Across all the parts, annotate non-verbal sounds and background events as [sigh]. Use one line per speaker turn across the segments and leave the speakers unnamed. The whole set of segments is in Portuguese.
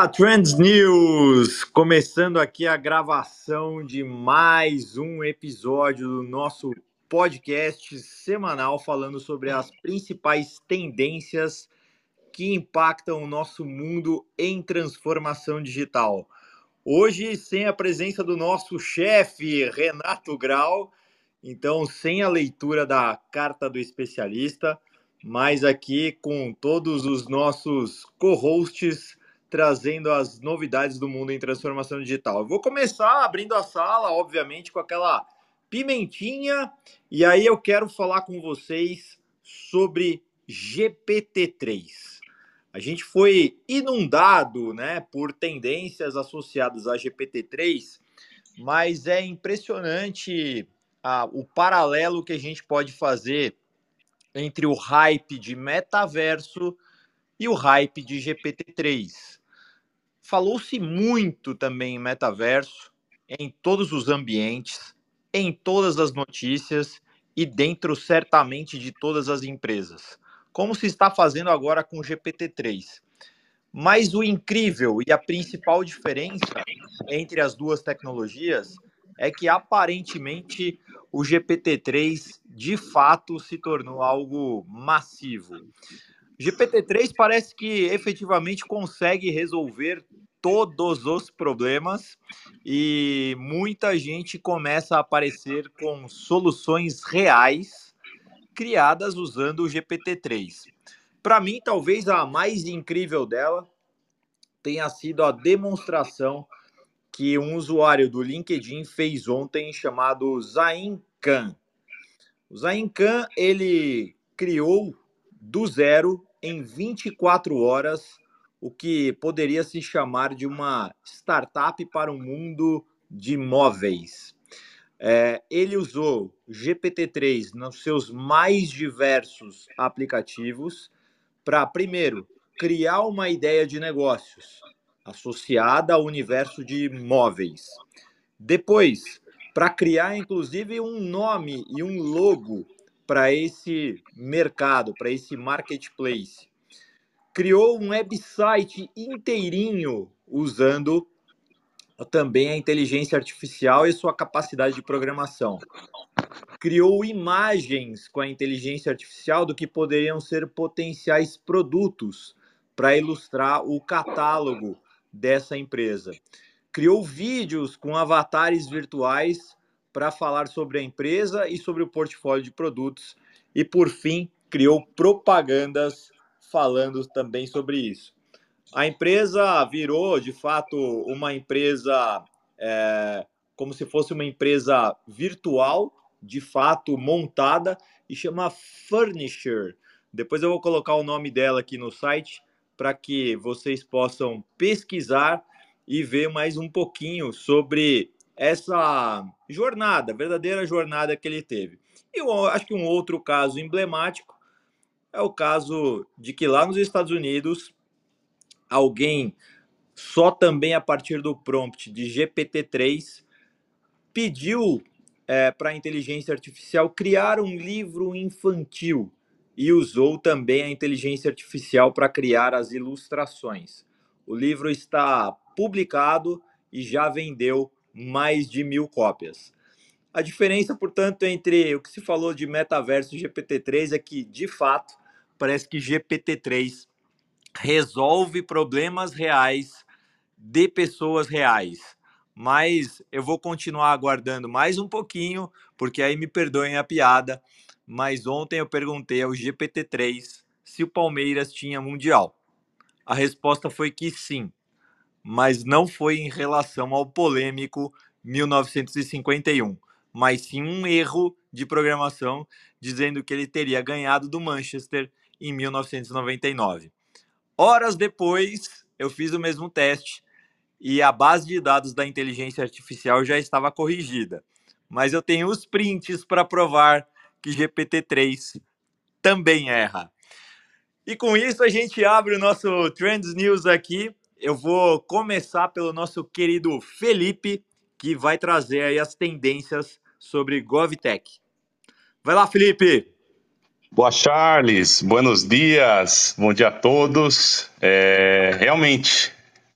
Dia, Trends News! Começando aqui a gravação de mais um episódio do nosso podcast semanal falando sobre as principais tendências que impactam o nosso mundo em transformação digital. Hoje, sem a presença do nosso chefe, Renato Grau, então, sem a leitura da carta do especialista, mas aqui com todos os nossos co-hosts trazendo as novidades do mundo em transformação digital. Eu vou começar abrindo a sala, obviamente, com aquela pimentinha, e aí eu quero falar com vocês sobre GPT-3. A gente foi inundado né, por tendências associadas a GPT-3, mas é impressionante ah, o paralelo que a gente pode fazer entre o hype de metaverso e o hype de GPT-3. Falou-se muito também em metaverso, em todos os ambientes, em todas as notícias e dentro certamente de todas as empresas, como se está fazendo agora com o GPT-3. Mas o incrível e a principal diferença entre as duas tecnologias é que aparentemente o GPT-3 de fato se tornou algo massivo. GPT-3 parece que efetivamente consegue resolver todos os problemas e muita gente começa a aparecer com soluções reais criadas usando o GPT-3. Para mim, talvez a mais incrível dela tenha sido a demonstração que um usuário do LinkedIn fez ontem chamado Zain Khan. O Zain Khan, ele criou do zero em 24 horas o que poderia se chamar de uma startup para o mundo de móveis. É, ele usou GPT-3 nos seus mais diversos aplicativos para, primeiro, criar uma ideia de negócios associada ao universo de móveis. Depois, para criar inclusive um nome e um logo para esse mercado, para esse marketplace criou um website inteirinho usando também a inteligência artificial e sua capacidade de programação. Criou imagens com a inteligência artificial do que poderiam ser potenciais produtos para ilustrar o catálogo dessa empresa. Criou vídeos com avatares virtuais para falar sobre a empresa e sobre o portfólio de produtos. E, por fim, criou propagandas falando também sobre isso. A empresa virou, de fato, uma empresa é, como se fosse uma empresa virtual, de fato, montada, e chama Furniture. Depois eu vou colocar o nome dela aqui no site para que vocês possam pesquisar e ver mais um pouquinho sobre essa jornada, verdadeira jornada que ele teve. E eu acho que um outro caso emblemático é o caso de que lá nos Estados Unidos, alguém só também a partir do prompt de GPT-3 pediu é, para a inteligência artificial criar um livro infantil e usou também a inteligência artificial para criar as ilustrações. O livro está publicado e já vendeu mais de mil cópias. A diferença, portanto, entre o que se falou de metaverso e GPT-3 é que, de fato, parece que GPT-3 resolve problemas reais de pessoas reais. Mas eu vou continuar aguardando mais um pouquinho, porque aí me perdoem a piada. Mas ontem eu perguntei ao GPT-3 se o Palmeiras tinha Mundial. A resposta foi que sim, mas não foi em relação ao polêmico 1951, mas sim um erro de programação dizendo que ele teria ganhado do Manchester em 1999. Horas depois, eu fiz o mesmo teste e a base de dados da inteligência artificial já estava corrigida. Mas eu tenho os prints para provar que GPT-3 também erra. E com isso a gente abre o nosso Trends News aqui. Eu vou começar pelo nosso querido Felipe, que vai trazer aí as tendências sobre GovTech. Vai lá, Felipe!
Boa, Charles. Buenos dias. Bom dia a todos. É, realmente,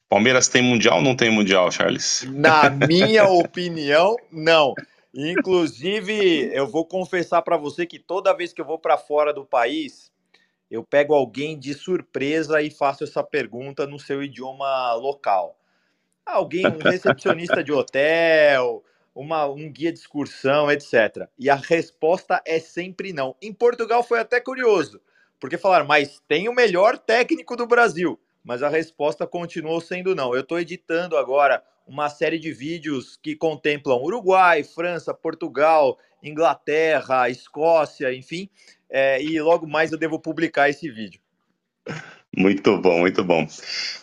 Palmeiras tem mundial ou não tem mundial, Charles?
Na minha [laughs] opinião, não. Inclusive, eu vou confessar para você que toda vez que eu vou para fora do país, eu pego alguém de surpresa e faço essa pergunta no seu idioma local. Alguém, um recepcionista de hotel, uma, um guia de excursão, etc. E a resposta é sempre não. Em Portugal foi até curioso, porque falaram, mas tem o melhor técnico do Brasil. Mas a resposta continuou sendo não. Eu estou editando agora uma série de vídeos que contemplam Uruguai, França, Portugal, Inglaterra, Escócia, enfim. É, e logo mais eu devo publicar esse vídeo.
Muito bom, muito bom.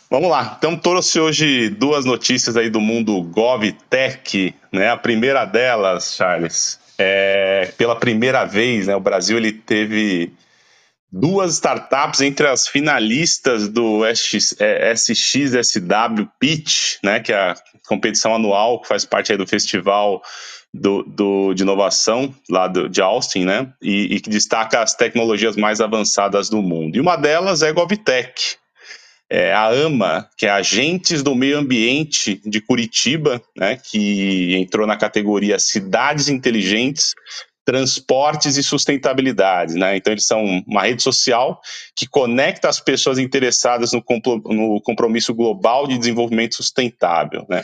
Vamos lá. Então trouxe hoje duas notícias aí do mundo GovTech, né? A primeira delas, Charles, é pela primeira vez, né? O Brasil ele teve duas startups entre as finalistas do SXSW é, Pitch, né? Que é a competição anual que faz parte aí do festival do, do, de inovação lá do, de Austin, né? E, e, que destaca as tecnologias mais avançadas do mundo. E uma delas é GovTech. É a AMA, que é Agentes do Meio Ambiente de Curitiba, né, que entrou na categoria Cidades Inteligentes, Transportes e Sustentabilidade. Né? Então, eles são uma rede social que conecta as pessoas interessadas no, no compromisso global de desenvolvimento sustentável. Né?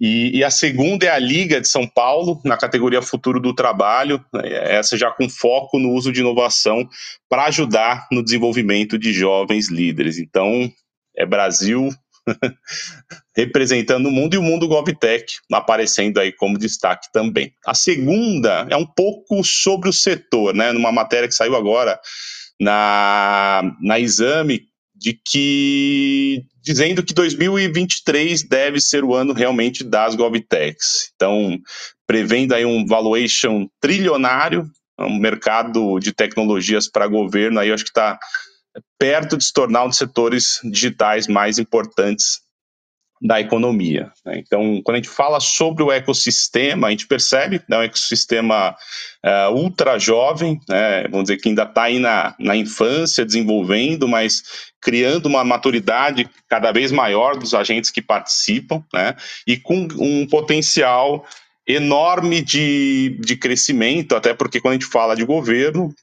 E, e, a segunda é a Liga de São Paulo, na categoria Futuro do Trabalho, né, essa já com foco no uso de inovação para ajudar no desenvolvimento de jovens líderes. Então, é Brasil [laughs] representando o mundo e o mundo GovTech aparecendo aí como destaque também. A segunda é um pouco sobre o setor, né, numa matéria que saiu agora na, na Exame, de que dizendo que 2023 deve ser o ano realmente das GovTechs. Então, prevendo aí um valuation trilionário, um mercado de tecnologias para governo, aí eu acho que está perto de se tornar um dos setores digitais mais importantes da economia. Né? Então, quando a gente fala sobre o ecossistema, a gente percebe que né, é um ecossistema uh, ultra jovem, né? vamos dizer que ainda está aí na, na infância, desenvolvendo, mas criando uma maturidade cada vez maior dos agentes que participam, né? e com um potencial enorme de, de crescimento, até porque quando a gente fala de governo,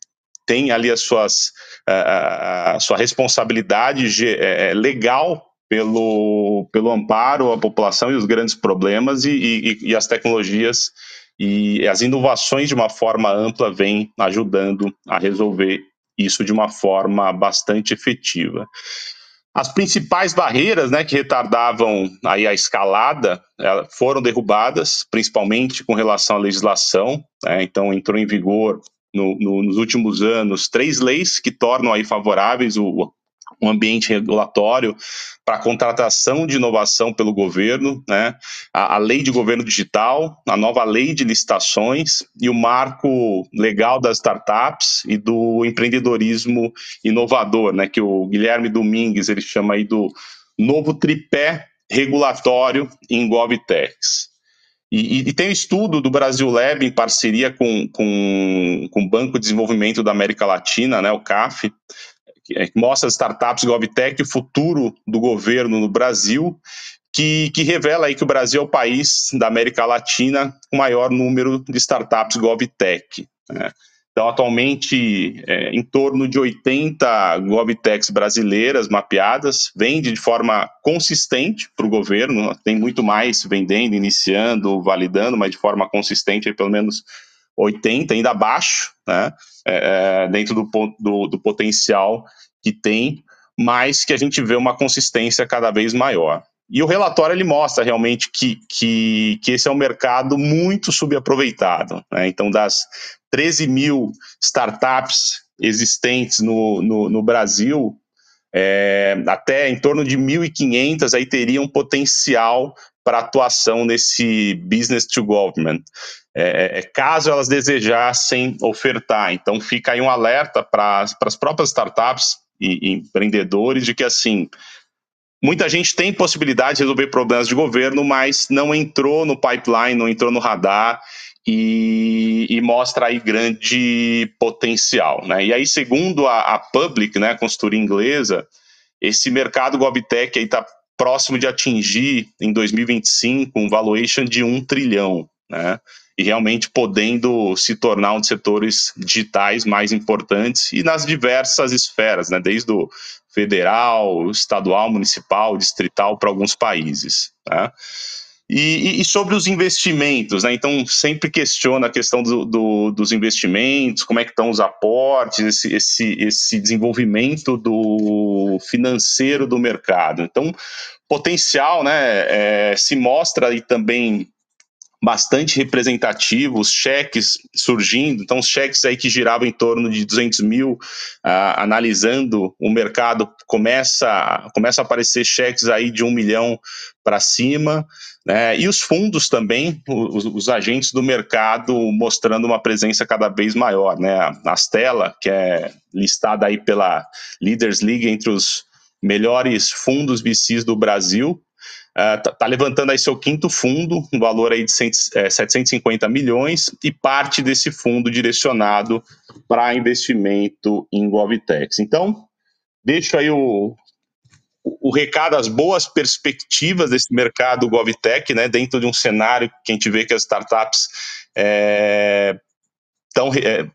tem ali as suas, a, a sua responsabilidade é, legal pelo, pelo amparo à população e os grandes problemas e, e, e as tecnologias e as inovações de uma forma ampla vêm ajudando a resolver isso de uma forma bastante efetiva. As principais barreiras né, que retardavam aí a escalada foram derrubadas, principalmente com relação à legislação. Né, então, entrou em vigor no, no, nos últimos anos três leis que tornam aí favoráveis o, um ambiente regulatório para contratação de inovação pelo governo, né? A, a, lei de governo digital, a nova lei de licitações e o marco legal das startups e do empreendedorismo inovador, né? Que o Guilherme Domingues ele chama aí do novo tripé regulatório em GovTechs. E, e, tem um estudo do Brasil Lab em parceria com, com, com o Banco de Desenvolvimento da América Latina, né, o CAF, é, que mostra startups GovTech, o futuro do governo no Brasil, que, que, revela aí que o Brasil é o país da América Latina com maior número de startups GovTech. Né? Então, atualmente, é, em torno de 80 GovTechs brasileiras mapeadas, vende de forma consistente para o governo, tem muito mais vendendo, iniciando, validando, mas de forma consistente, pelo menos 80, ainda abaixo, né, é, é, dentro do, do, do potencial que tem, mas que a gente vê uma consistência cada vez maior. E o relatório ele mostra realmente que, que, que esse é um mercado muito subaproveitado. Né? Então, das 13 mil startups existentes no, no, no Brasil, é, até em torno de 1.500 aí teriam potencial para atuação nesse business to government, é, é, caso elas desejassem ofertar. Então fica aí um alerta para as próprias startups e, e empreendedores de que assim muita gente tem possibilidade de resolver problemas de governo, mas não entrou no pipeline, não entrou no radar e, e, mostra aí grande potencial. Né? E aí, segundo a, a Public, né, a consultoria inglesa, esse mercado GovTech está próximo de atingir em 2025 um valuation de um trilhão, né? E realmente podendo se tornar um dos setores digitais mais importantes e nas diversas esferas, né? Desde o federal, estadual, municipal, distrital para alguns países. Né? E, e, sobre os investimentos, né? Então sempre questiona a questão do, do, dos investimentos, como é que estão os aportes, esse, esse, esse desenvolvimento do financeiro do mercado. Então, potencial, né? É, se mostra aí também bastante representativo, os cheques surgindo, então os cheques aí que giravam em torno de 200 mil, uh, analisando o mercado, começa, começa a aparecer cheques aí de um milhão para cima, né? e os fundos também, os, os, agentes do mercado mostrando uma presença cada vez maior, né? a Astela, que é listada aí pela Leaders League entre os melhores fundos VCs do Brasil, está uh, tá levantando aí seu quinto fundo, um valor aí de 100, é, 750 milhões, e parte desse fundo direcionado para investimento em GovTechs. Então, deixo aí o, o, recado, as boas perspectivas desse mercado GovTech, né, dentro de um cenário que a gente vê que as startups estão é,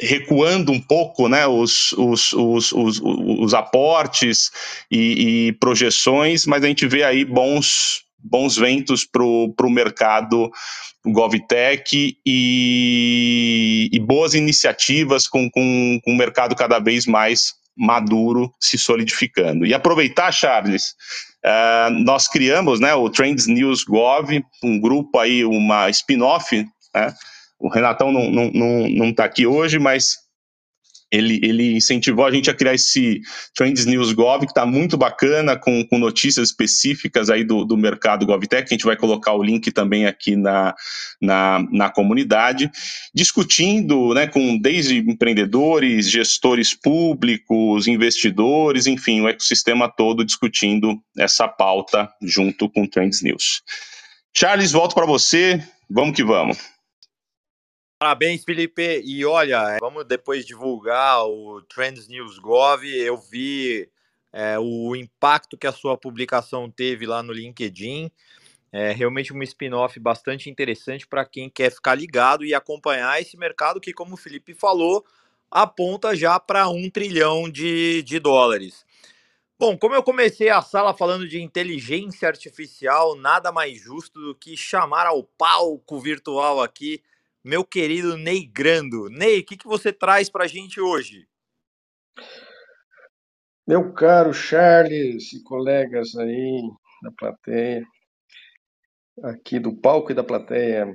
recuando um pouco né, os, os, os, os, os aportes e, e, projeções, mas a gente vê aí bons, bons ventos para o mercado GovTech e, e boas iniciativas com, com, com o mercado cada vez mais maduro se solidificando. E aproveitar, Charles, uh, nós criamos né, o Trends News Gov, um grupo aí, uma spin-off, né, o Renatão não está não, não, não tá aqui hoje, mas ele, ele incentivou a gente a criar esse Trends News Gov, que está muito bacana, com, com notícias específicas aí do, do mercado GovTech, a gente vai colocar o link também aqui na, na, na comunidade, discutindo né, com desde empreendedores, gestores públicos, investidores, enfim, o ecossistema todo discutindo essa pauta junto com o Trends News. Charles, volto para você, vamos que vamos.
Parabéns, Felipe. E olha, vamos depois divulgar o Trends News Gov. Eu vi é, o impacto que a sua publicação teve lá no LinkedIn. É realmente um spin-off bastante interessante para quem quer ficar ligado e acompanhar esse mercado que, como o Felipe falou, aponta já para um trilhão de, de dólares. Bom, como eu comecei a sala falando de inteligência artificial, nada mais justo do que chamar ao palco virtual aqui meu querido Ney Grando. Ney, o que, que você traz para a gente hoje?
Meu caro Charles e colegas aí da plateia, aqui do palco e da plateia,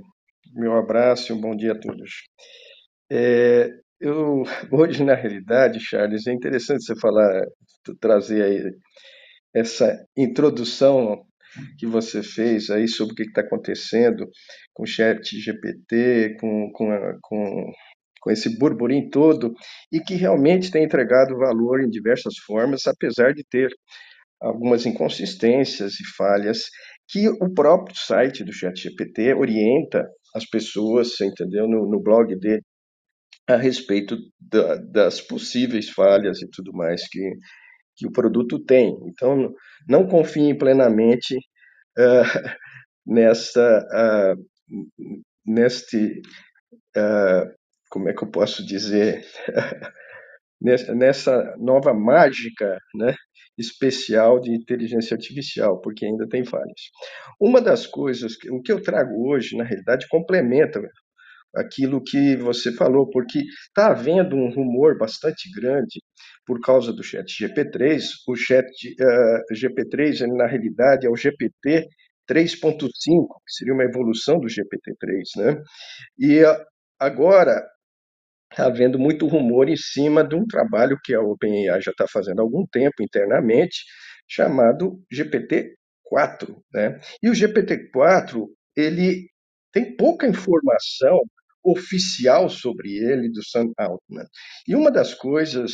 meu abraço e um bom dia a todos. É, eu, [laughs] hoje, na realidade, Charles, é interessante você falar, trazer aí essa introdução que você fez aí sobre o que está acontecendo com o chat GPT, com, com, com, com esse burburinho todo, e que realmente tem entregado valor em diversas formas, apesar de ter algumas inconsistências e falhas que o próprio site do ChatGPT orienta as pessoas, entendeu, no, no blog dele, a respeito da, das possíveis falhas e tudo mais que, que o produto tem. Então, não confiem plenamente uh, [laughs] nessa, uh, neste, uh, como é que eu posso dizer, [laughs] nessa nova mágica né, especial de inteligência artificial, porque ainda tem falhas. Uma das coisas, o que eu trago hoje, na realidade, complementa aquilo que você falou, porque está havendo um rumor bastante grande por causa do chat GP3. O chat uh, GP3, ele, na realidade, é o GPT 3.5, que seria uma evolução do GPT-3, né? E agora está havendo muito rumor em cima de um trabalho que a OpenAI já está fazendo há algum tempo internamente, chamado GPT-4, né? E o GPT-4 ele tem pouca informação oficial sobre ele do Sam Altman. E uma das coisas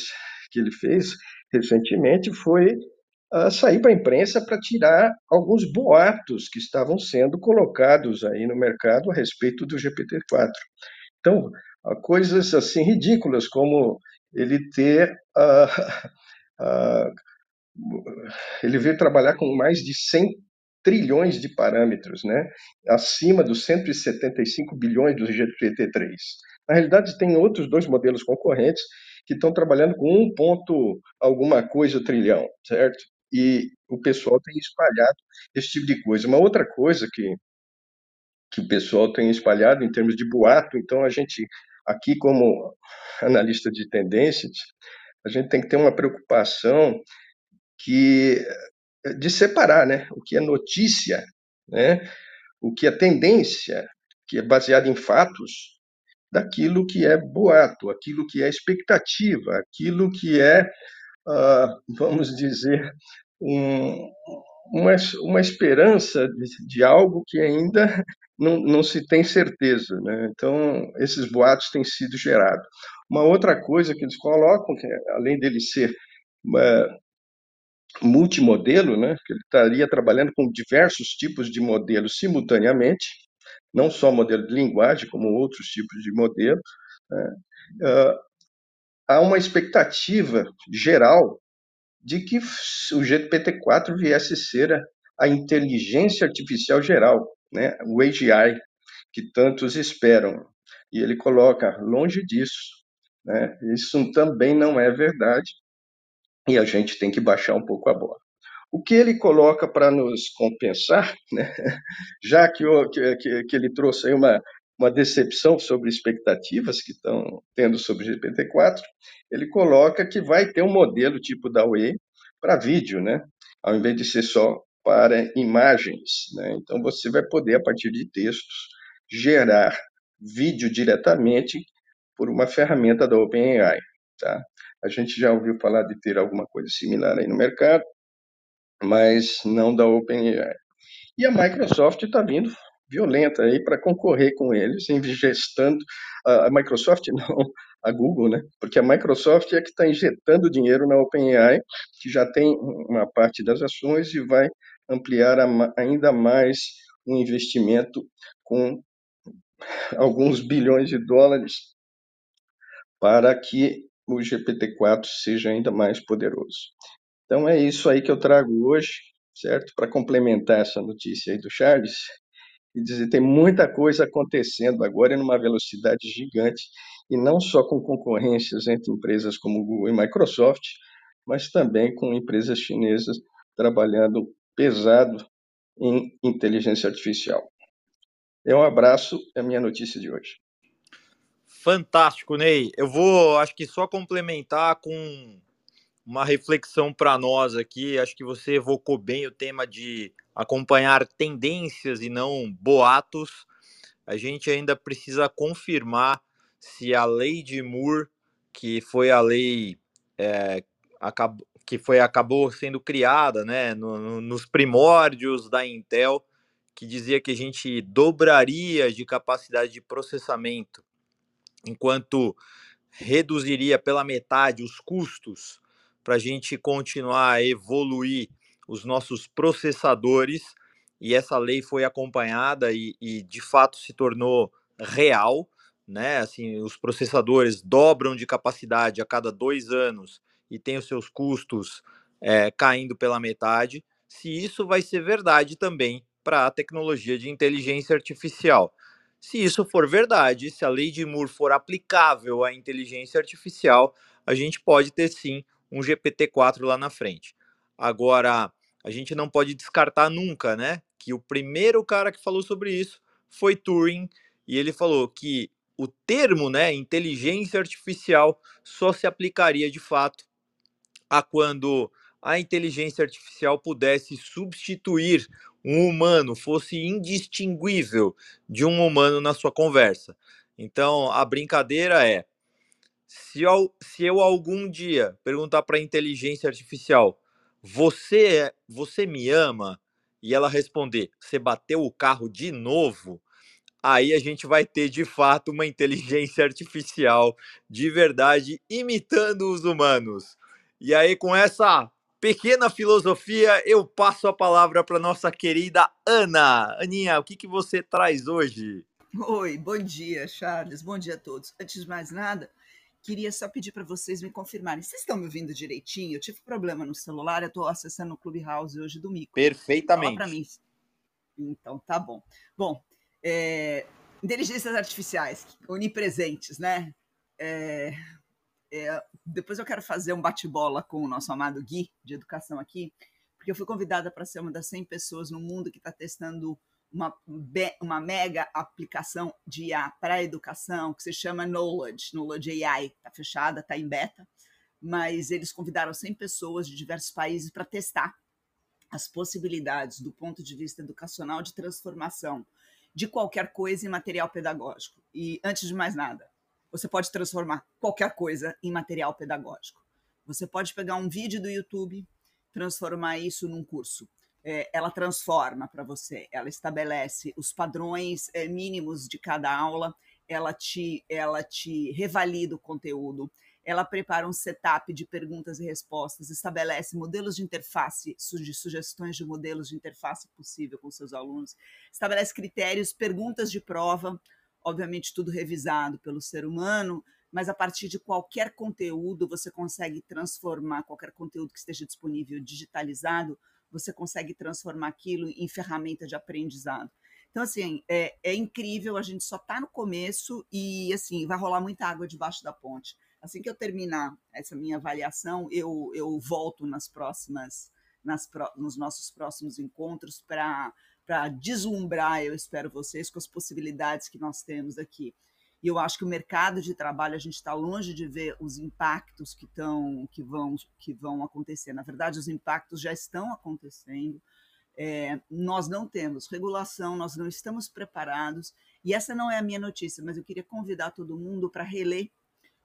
que ele fez recentemente foi uh, sair para a imprensa para tirar alguns boatos que estavam sendo colocados aí no mercado a respeito do GPT-4. Então, uh, coisas assim ridículas como ele ter uh, [laughs] ele veio trabalhar com mais de 100 trilhões de parâmetros, né? acima dos 175 bilhões do GPT-3. Na realidade, tem outros dois modelos concorrentes que estão trabalhando com um ponto alguma coisa trilhão, certo? E o pessoal tem espalhado esse tipo de coisa. Uma outra coisa que, que o pessoal tem espalhado em termos de boato, então a gente, aqui como analista de tendências, a gente tem que ter uma preocupação que de separar, né, o que é notícia, né, o que é tendência, que é baseado em fatos, daquilo que é boato, aquilo que é expectativa, aquilo que é, uh, vamos dizer, um, uma, uma esperança de, de, algo que ainda não, não se tem certeza. Né? Então, esses boatos têm sido gerados. Uma outra coisa que eles colocam, que além dele ser uh, multimodelo, né, que ele estaria trabalhando com diversos tipos de modelos simultaneamente, não só modelo de linguagem, como outros tipos de modelos. Né, uh, há uma expectativa geral de que o GPT-4 viesse ser a, a, inteligência artificial geral, né, o AGI, que tantos esperam. E ele coloca longe disso. Né, isso também não é verdade e a gente tem que baixar um pouco a bola. O que ele coloca para nos compensar, [laughs] né, já que, o, que, que, ele trouxe aí uma, uma decepção sobre expectativas que estão tendo sobre o GPT-4, ele coloca que vai ter um modelo tipo da UE para vídeo, né, ao invés de ser só para imagens. Né? Então, você vai poder, a partir de textos, gerar vídeo diretamente por uma ferramenta da OpenAI. Tá? A gente já ouviu falar de ter alguma coisa similar aí no mercado, mas não da OpenAI. E a Microsoft está vindo violenta aí para concorrer com eles, ingestando a Microsoft [laughs] não, a Google, né? Porque a Microsoft é que está injetando dinheiro na OpenAI, que já tem uma parte das ações e vai ampliar ainda mais o investimento com alguns bilhões de dólares para que o GPT-4 seja ainda mais poderoso. Então é isso aí que eu trago hoje, certo? Para complementar essa notícia aí do Charles e dizer tem muita coisa acontecendo agora numa velocidade gigante e não só com concorrências entre empresas como Google e Microsoft, mas também com empresas chinesas trabalhando pesado em inteligência artificial. É um abraço, é a minha notícia de hoje.
Fantástico, Ney. Eu vou, acho que só complementar com uma reflexão para nós aqui. Acho que você evocou bem o tema de acompanhar tendências e não boatos. A gente ainda precisa confirmar se a lei de Moore, que foi a lei é, que foi acabou sendo criada, né, no, no, nos primórdios da Intel, que dizia que a gente dobraria de capacidade de processamento enquanto reduziria pela metade os custos para a gente continuar a evoluir os nossos processadores. E essa lei foi acompanhada e, e de fato se tornou real. Né? Assim, os processadores dobram de capacidade a cada dois anos e têm os seus custos é, caindo pela metade. Se isso vai ser verdade também para a tecnologia de inteligência artificial. Se isso for verdade, se a lei de Moore for aplicável à inteligência artificial, a gente pode ter sim um GPT-4 lá na frente. Agora, a gente não pode descartar nunca, né, que o primeiro cara que falou sobre isso foi Turing, e ele falou que o termo, né, inteligência artificial só se aplicaria de fato a quando a inteligência artificial pudesse substituir um humano fosse indistinguível de um humano na sua conversa. Então, a brincadeira é: se eu, se eu algum dia perguntar para a inteligência artificial, você, é, você me ama? E ela responder, você bateu o carro de novo? Aí a gente vai ter de fato uma inteligência artificial de verdade imitando os humanos. E aí, com essa pequena filosofia, eu passo a palavra para nossa querida Ana. Aninha, o que, que você traz hoje?
Oi, bom dia, Charles. Bom dia a todos. Antes de mais nada, queria só pedir para vocês me confirmarem. Vocês estão me ouvindo direitinho? Eu tive problema no celular, eu estou acessando o Clubhouse hoje do Mico.
Perfeitamente.
Para mim. Então, tá bom. Bom, é, inteligências artificiais, onipresentes, né? É, é, depois eu quero fazer um bate-bola com o nosso amado Gui, de educação aqui, porque eu fui convidada para ser uma das 100 pessoas no mundo que está testando uma, uma mega aplicação de IA para a educação, que se chama Knowledge, Knowledge AI, está fechada, está em beta, mas eles convidaram 100 pessoas de diversos países para testar as possibilidades do ponto de vista educacional de transformação de qualquer coisa em material pedagógico. E antes de mais nada, você pode transformar qualquer coisa em material pedagógico. Você pode pegar um vídeo do YouTube, transformar isso num curso. É, ela transforma para você, ela estabelece os padrões é, mínimos de cada aula, ela te, ela te revalida o conteúdo, ela prepara um setup de perguntas e respostas, estabelece modelos de interface, de sugestões de modelos de interface possível com seus alunos, estabelece critérios, perguntas de prova, obviamente tudo revisado pelo ser humano, mas a partir de qualquer conteúdo você consegue transformar qualquer conteúdo que esteja disponível digitalizado, você consegue transformar aquilo em ferramenta de aprendizado. Então, assim, é, é incrível, a gente só está no começo e, assim, vai rolar muita água debaixo da ponte. Assim que eu terminar essa minha avaliação, eu, eu volto nas próximas, nas, nos nossos próximos encontros para deslumbrar, eu espero vocês, com as possibilidades que nós temos aqui. E eu acho que o mercado de trabalho, a gente está longe de ver os impactos que, tão, que, vão, que vão acontecer. Na verdade, os impactos já estão acontecendo. É, nós não temos regulação, nós não estamos preparados. E essa não é a minha notícia, mas eu queria convidar todo mundo para reler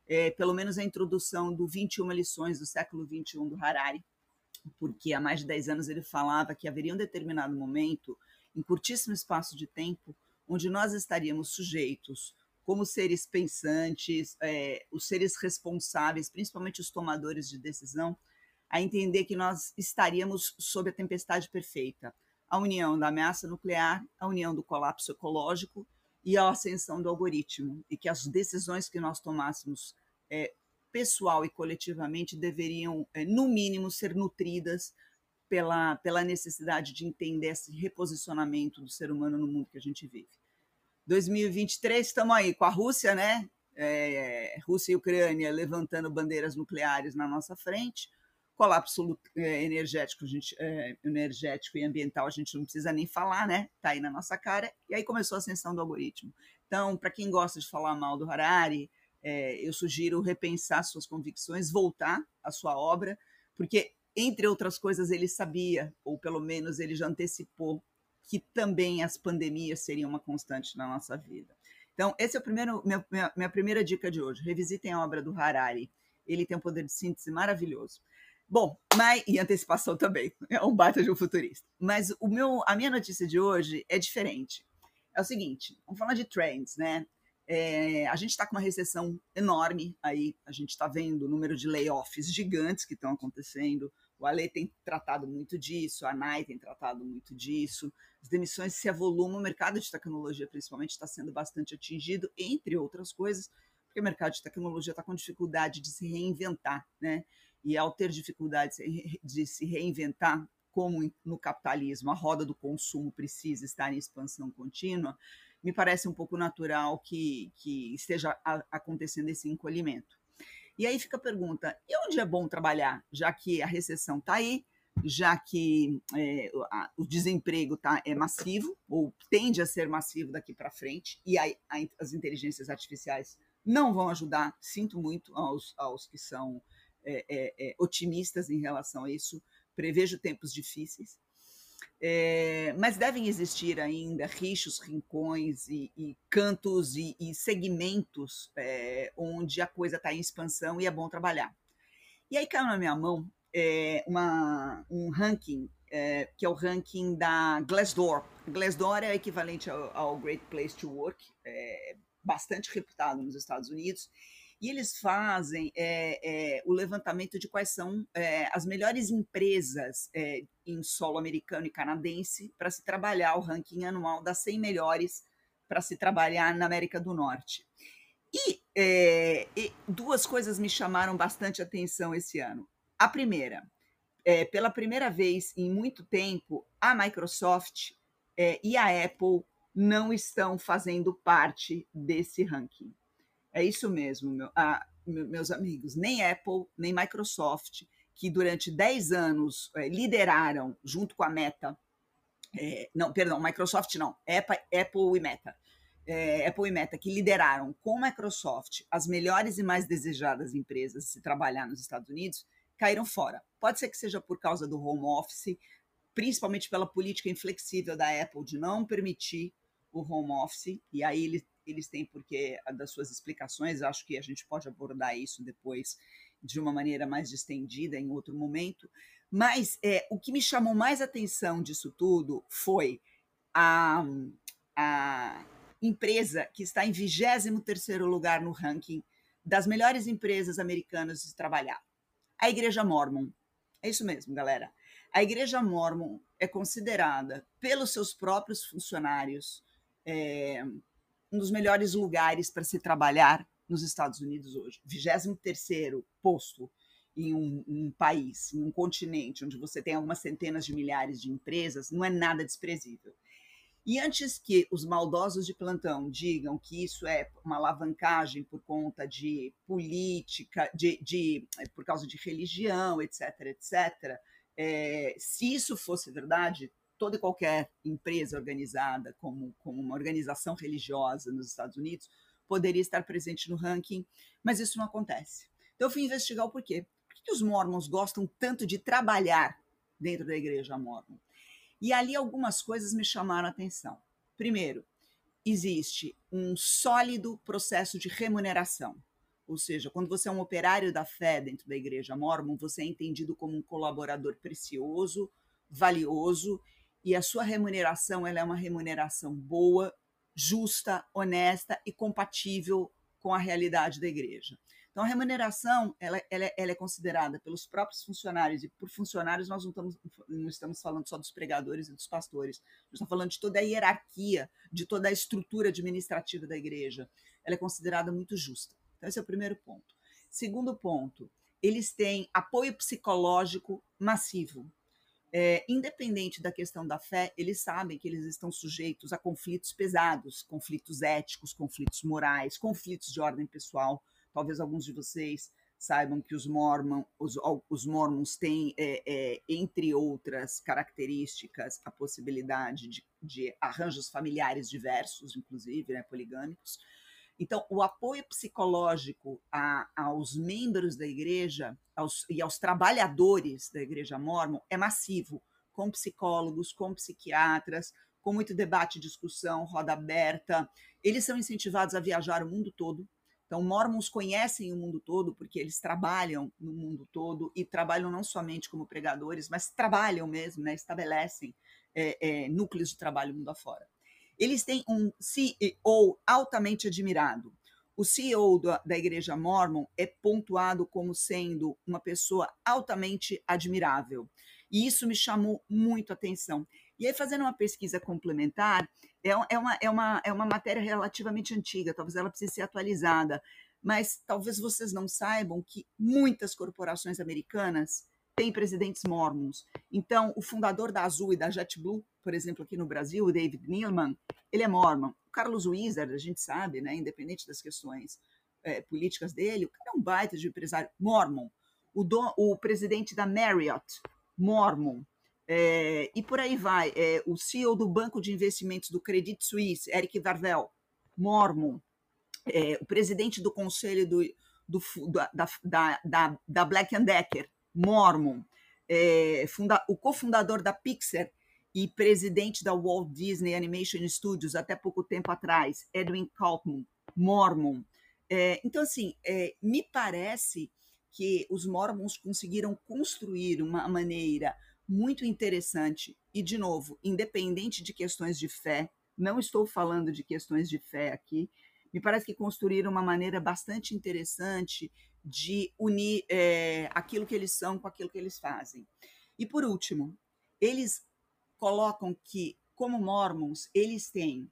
é, pelo menos a introdução do 21 lições do século 21 do Harari, porque há mais de 10 anos ele falava que haveria um determinado momento, em curtíssimo espaço de tempo, onde nós estaríamos sujeitos, como seres pensantes, é, os seres responsáveis, principalmente os tomadores de decisão, a entender que nós estaríamos sob a tempestade perfeita. A união da ameaça nuclear, a união do colapso ecológico e a ascensão do algoritmo, e que as decisões que nós tomássemos é, pessoal e coletivamente deveriam, é, no mínimo, ser nutridas pela, pela necessidade de entender esse reposicionamento do ser humano no mundo que a gente vive. 2023, estamos aí com a Rússia, né? É, Rússia e Ucrânia levantando bandeiras nucleares na nossa frente, colapso é, energético, gente, é, energético e ambiental, a gente não precisa nem falar, né? Está aí na nossa cara. E aí começou a ascensão do algoritmo. Então, para quem gosta de falar mal do Harari, é, eu sugiro repensar suas convicções, voltar à sua obra, porque, entre outras coisas, ele sabia, ou pelo menos ele já antecipou, que também as pandemias seriam uma constante na nossa vida. Então, esse é o primeiro, minha, minha, minha primeira dica de hoje. Revisitem a obra do Harari. Ele tem um poder de síntese maravilhoso. Bom, mas, e antecipação também, [laughs] é um baita de um futurista. Mas o meu, a minha notícia de hoje é diferente. É o seguinte, vamos falar de trends, né? É, a gente está com uma recessão enorme aí, a gente está vendo o número de layoffs gigantes que estão acontecendo. O Ale tem tratado muito disso, a NAI tem tratado muito disso. As demissões se avolumam, o mercado de tecnologia, principalmente, está sendo bastante atingido, entre outras coisas, porque o mercado de tecnologia está com dificuldade de se reinventar, né? e ao ter dificuldade de se reinventar, como no capitalismo a roda do consumo precisa estar em expansão contínua, me parece um pouco natural que, que esteja acontecendo esse encolhimento. E aí fica a pergunta: e onde é bom trabalhar, já que a recessão está aí, já que é, a, o desemprego tá, é massivo, ou tende a ser massivo daqui para frente, e a, as inteligências artificiais não vão ajudar, sinto muito aos, aos que são é, é, é, otimistas em relação a isso, prevejo tempos difíceis. É, mas devem existir ainda rixos, rincões e, e cantos e, e segmentos é, onde a coisa está em expansão e é bom trabalhar. E aí caiu na minha mão é, uma, um ranking, que é o ranking da Glassdoor. Glassdoor é equivalente ao, ao Great Place to Work, bastante reputado nos Estados Unidos, e eles fazem é, é, o levantamento de quais são é, as melhores empresas em solo americano e canadense para se trabalhar o ranking anual das 100 melhores para se trabalhar na América do Norte. E, e, duas coisas me chamaram bastante atenção esse ano. A primeira, pela primeira vez em muito tempo, a Microsoft e a Apple não estão fazendo parte desse ranking. É isso mesmo, meu, ah, meus amigos. Nem Apple, nem Microsoft, que durante 10 anos é, lideraram, junto com a Meta, é, não, perdão, Microsoft não, Apple, e Meta. É, Apple e Meta, que lideraram com Microsoft as melhores e mais desejadas empresas se trabalhar nos Estados Unidos, caíram fora. Pode ser que seja por causa do home office, principalmente pela política inflexível da Apple de não permitir o home office, e aí eles eles têm porque das suas explicações, acho que a gente pode abordar isso depois de uma maneira mais distendida em outro momento. Mas é, o que me chamou mais atenção disso tudo foi a, a empresa que está em 23 lugar no ranking das melhores empresas americanas de trabalhar. A Igreja Mormon. É isso mesmo, galera. A Igreja Mormon é considerada pelos seus próprios funcionários é, um dos melhores lugares para se trabalhar nos Estados Unidos hoje. 23 posto em um, um, país, em um continente, onde você tem algumas centenas de milhares de empresas, não é nada desprezível. E antes que os maldosos de plantão digam que isso é uma alavancagem por conta de política, de, de por causa de religião, etc., etc., é, se isso fosse verdade, toda e qualquer empresa organizada como, como uma organização religiosa nos Estados Unidos poderia estar presente no ranking, mas isso não acontece. Então eu fui investigar o porquê. Por que os mormons gostam tanto de trabalhar dentro da igreja mormon? E ali algumas coisas me chamaram a atenção. Primeiro, existe um sólido processo de remuneração. Ou seja, quando você é um operário da fé dentro da igreja mormon, você é entendido como um colaborador precioso, valioso e a sua remuneração ela é uma remuneração boa, justa, honesta e compatível com a realidade da igreja. Então, a remuneração ela, ela, ela, é considerada pelos próprios funcionários, e por funcionários nós não estamos, não estamos falando só dos pregadores e dos pastores, nós estamos falando de toda a hierarquia, de toda a estrutura administrativa da igreja. Ela é considerada muito justa. Então, esse é o primeiro ponto. Segundo ponto, eles têm apoio psicológico massivo é, independente da questão da fé, eles sabem que eles estão sujeitos a conflitos pesados, conflitos éticos, conflitos morais, conflitos de ordem pessoal. Talvez alguns de vocês saibam que os, mormon, os, os mormons têm, é, é, entre outras características, a possibilidade de, de arranjos familiares diversos, inclusive né, poligâmicos. Então, o apoio psicológico a, aos membros da igreja aos, e aos trabalhadores da igreja mormon é massivo, com psicólogos, com psiquiatras, com muito debate, discussão, roda aberta. Eles são incentivados a viajar o mundo todo. Então, mormons conhecem o mundo todo porque eles trabalham no mundo todo e trabalham não somente como pregadores, mas trabalham mesmo, né? estabelecem é, é, núcleos de trabalho mundo afora. Eles têm um CEO altamente admirado. O CEO da, da Igreja Mormon é pontuado como sendo uma pessoa altamente admirável. E isso me chamou muito a atenção. E aí, fazendo uma pesquisa complementar, é, é, uma, é, uma, é uma matéria relativamente antiga, talvez ela precise ser atualizada, mas talvez vocês não saibam que muitas corporações americanas têm presidentes mormons. Então, o fundador da Azul e da JetBlue, por exemplo, aqui no Brasil, o David Neilman, ele é mormon. O Carlos Wizard, a gente sabe, né, independente das questões é, políticas dele, o cara é um baita de empresário mormon. O, do, o presidente da Marriott, mormon. É, e por aí vai. É, o CEO do Banco de Investimentos do Credit Suisse, Eric Varvel, mormon. É, o presidente do conselho do, do, da, da, da, da Black Decker, Mormon, é, funda, o cofundador da Pixar e presidente da Walt Disney Animation Studios até pouco tempo atrás, Edwin Kaufman, Mormon. É, então, assim, é, me parece que os Mormons conseguiram construir uma maneira muito interessante e, de novo, independente de questões de fé, não estou falando de questões de fé aqui, me parece que construíram uma maneira bastante interessante de unir é, aquilo que eles são com aquilo que eles fazem. E por último, eles colocam que, como mormons, eles têm,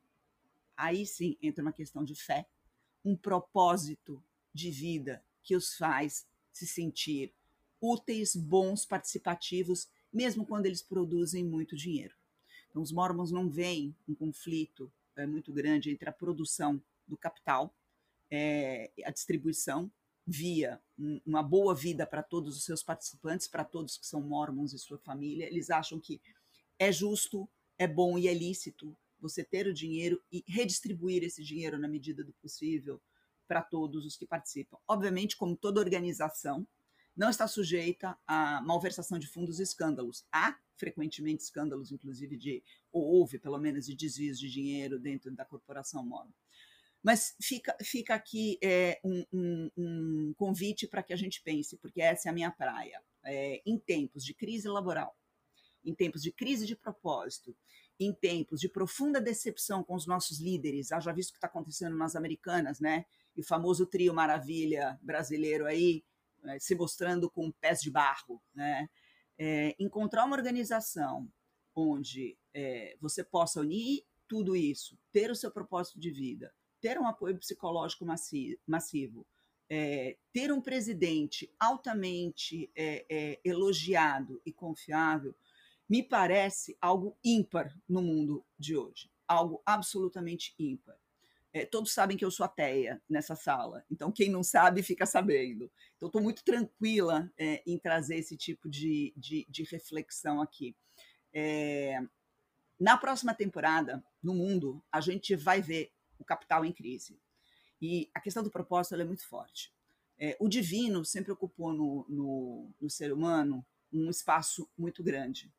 aí sim entra uma questão de fé, um propósito de vida que os faz se sentir úteis, bons, participativos, mesmo quando eles produzem muito dinheiro. Então, os mormons não veem um conflito é, muito grande entre a produção do capital, é, a distribuição, via uma boa vida para todos os seus participantes, para todos que são mormons e sua família. Eles acham que é justo, é bom e é lícito você ter o dinheiro e redistribuir esse dinheiro na medida do possível para todos os que participam. Obviamente, como toda organização, não está sujeita a malversação de fundos e escândalos. Há frequentemente escândalos, inclusive de, ou houve pelo menos de desvios de dinheiro dentro da corporação Mormon. Mas fica, fica aqui é, um, um, um, convite para que a gente pense, porque essa é a minha praia. É, em tempos de crise laboral, em tempos de crise de propósito, em tempos de profunda decepção com os nossos líderes, já visto o que está acontecendo nas americanas, né? E o famoso trio maravilha brasileiro aí, né, se mostrando com pés de barro, né? É, encontrar uma organização onde é, você possa unir tudo isso, ter o seu propósito de vida, ter um apoio psicológico massivo, é, ter um presidente altamente é, é, elogiado e confiável, me parece algo ímpar no mundo de hoje, algo absolutamente ímpar. É, todos sabem que eu sou ateia nessa sala, então quem não sabe fica sabendo. Então, estou muito tranquila é, em trazer esse tipo de, de, de reflexão aqui. É, na próxima temporada, no mundo, a gente vai ver o capital em crise. E a questão do propósito é muito forte. É, o divino sempre ocupou no, no, no ser humano um espaço muito grande.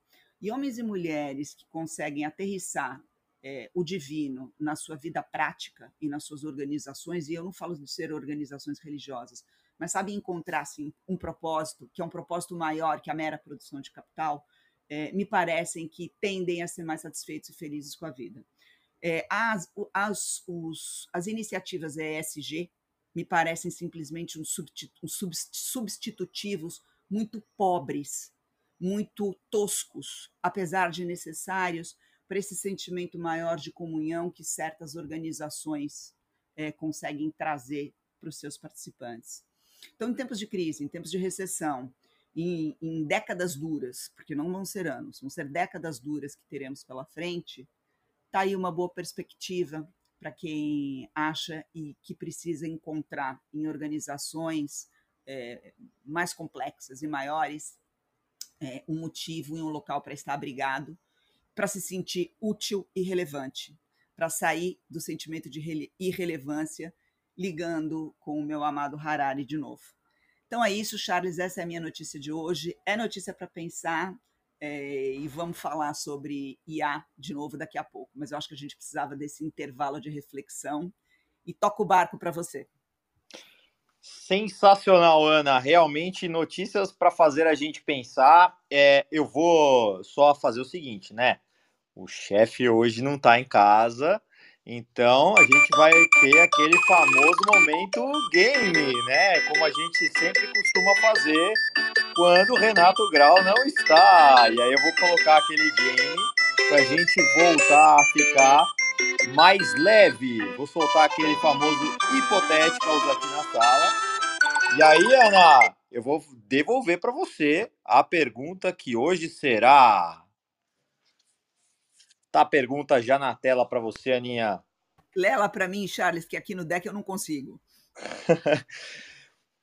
E homens e mulheres que conseguem aterrissar é, o divino na sua vida prática e nas suas organizações, e eu não falo de ser organizações religiosas, mas sabe encontrar assim, um propósito, que é um propósito maior que a mera produção de capital, é, me parecem que tendem a ser mais satisfeitos e felizes com a vida. É, as, as, os, as iniciativas ESG me parecem simplesmente uns substitutivos muito pobres, muito toscos, apesar de necessários para esse sentimento maior de comunhão que certas organizações é, conseguem trazer para os seus participantes. Então, em tempos de crise, em tempos de recessão, em, em décadas duras, porque não vão ser anos, vão ser décadas duras que teremos pela frente, está aí uma boa perspectiva para quem acha e que precisa encontrar em organizações é, mais complexas e maiores é, um motivo e um local para estar abrigado para se sentir útil e relevante, para sair do sentimento de irrelevância, ligando com o meu amado Harari de novo. Então é isso, Charles. Essa é a minha notícia de hoje. É notícia para pensar é, e vamos falar sobre IA de novo daqui a pouco. Mas eu acho que a gente precisava desse intervalo de reflexão e toca o barco para você.
Sensacional, Ana. Realmente notícias para fazer a gente pensar. É, eu vou só fazer o seguinte, né? O chefe hoje não está em casa, então a gente vai ter aquele famoso momento game, né? Como a gente sempre costuma fazer quando o Renato Grau não está. E aí eu vou colocar aquele game para a gente voltar a ficar mais leve. Vou soltar aquele famoso hipotéticos aqui na sala. E aí, Ana, eu vou devolver para você a pergunta que hoje será. Tá a pergunta já na tela para você, Aninha.
Lela para mim, Charles, que aqui no deck eu não consigo. [laughs]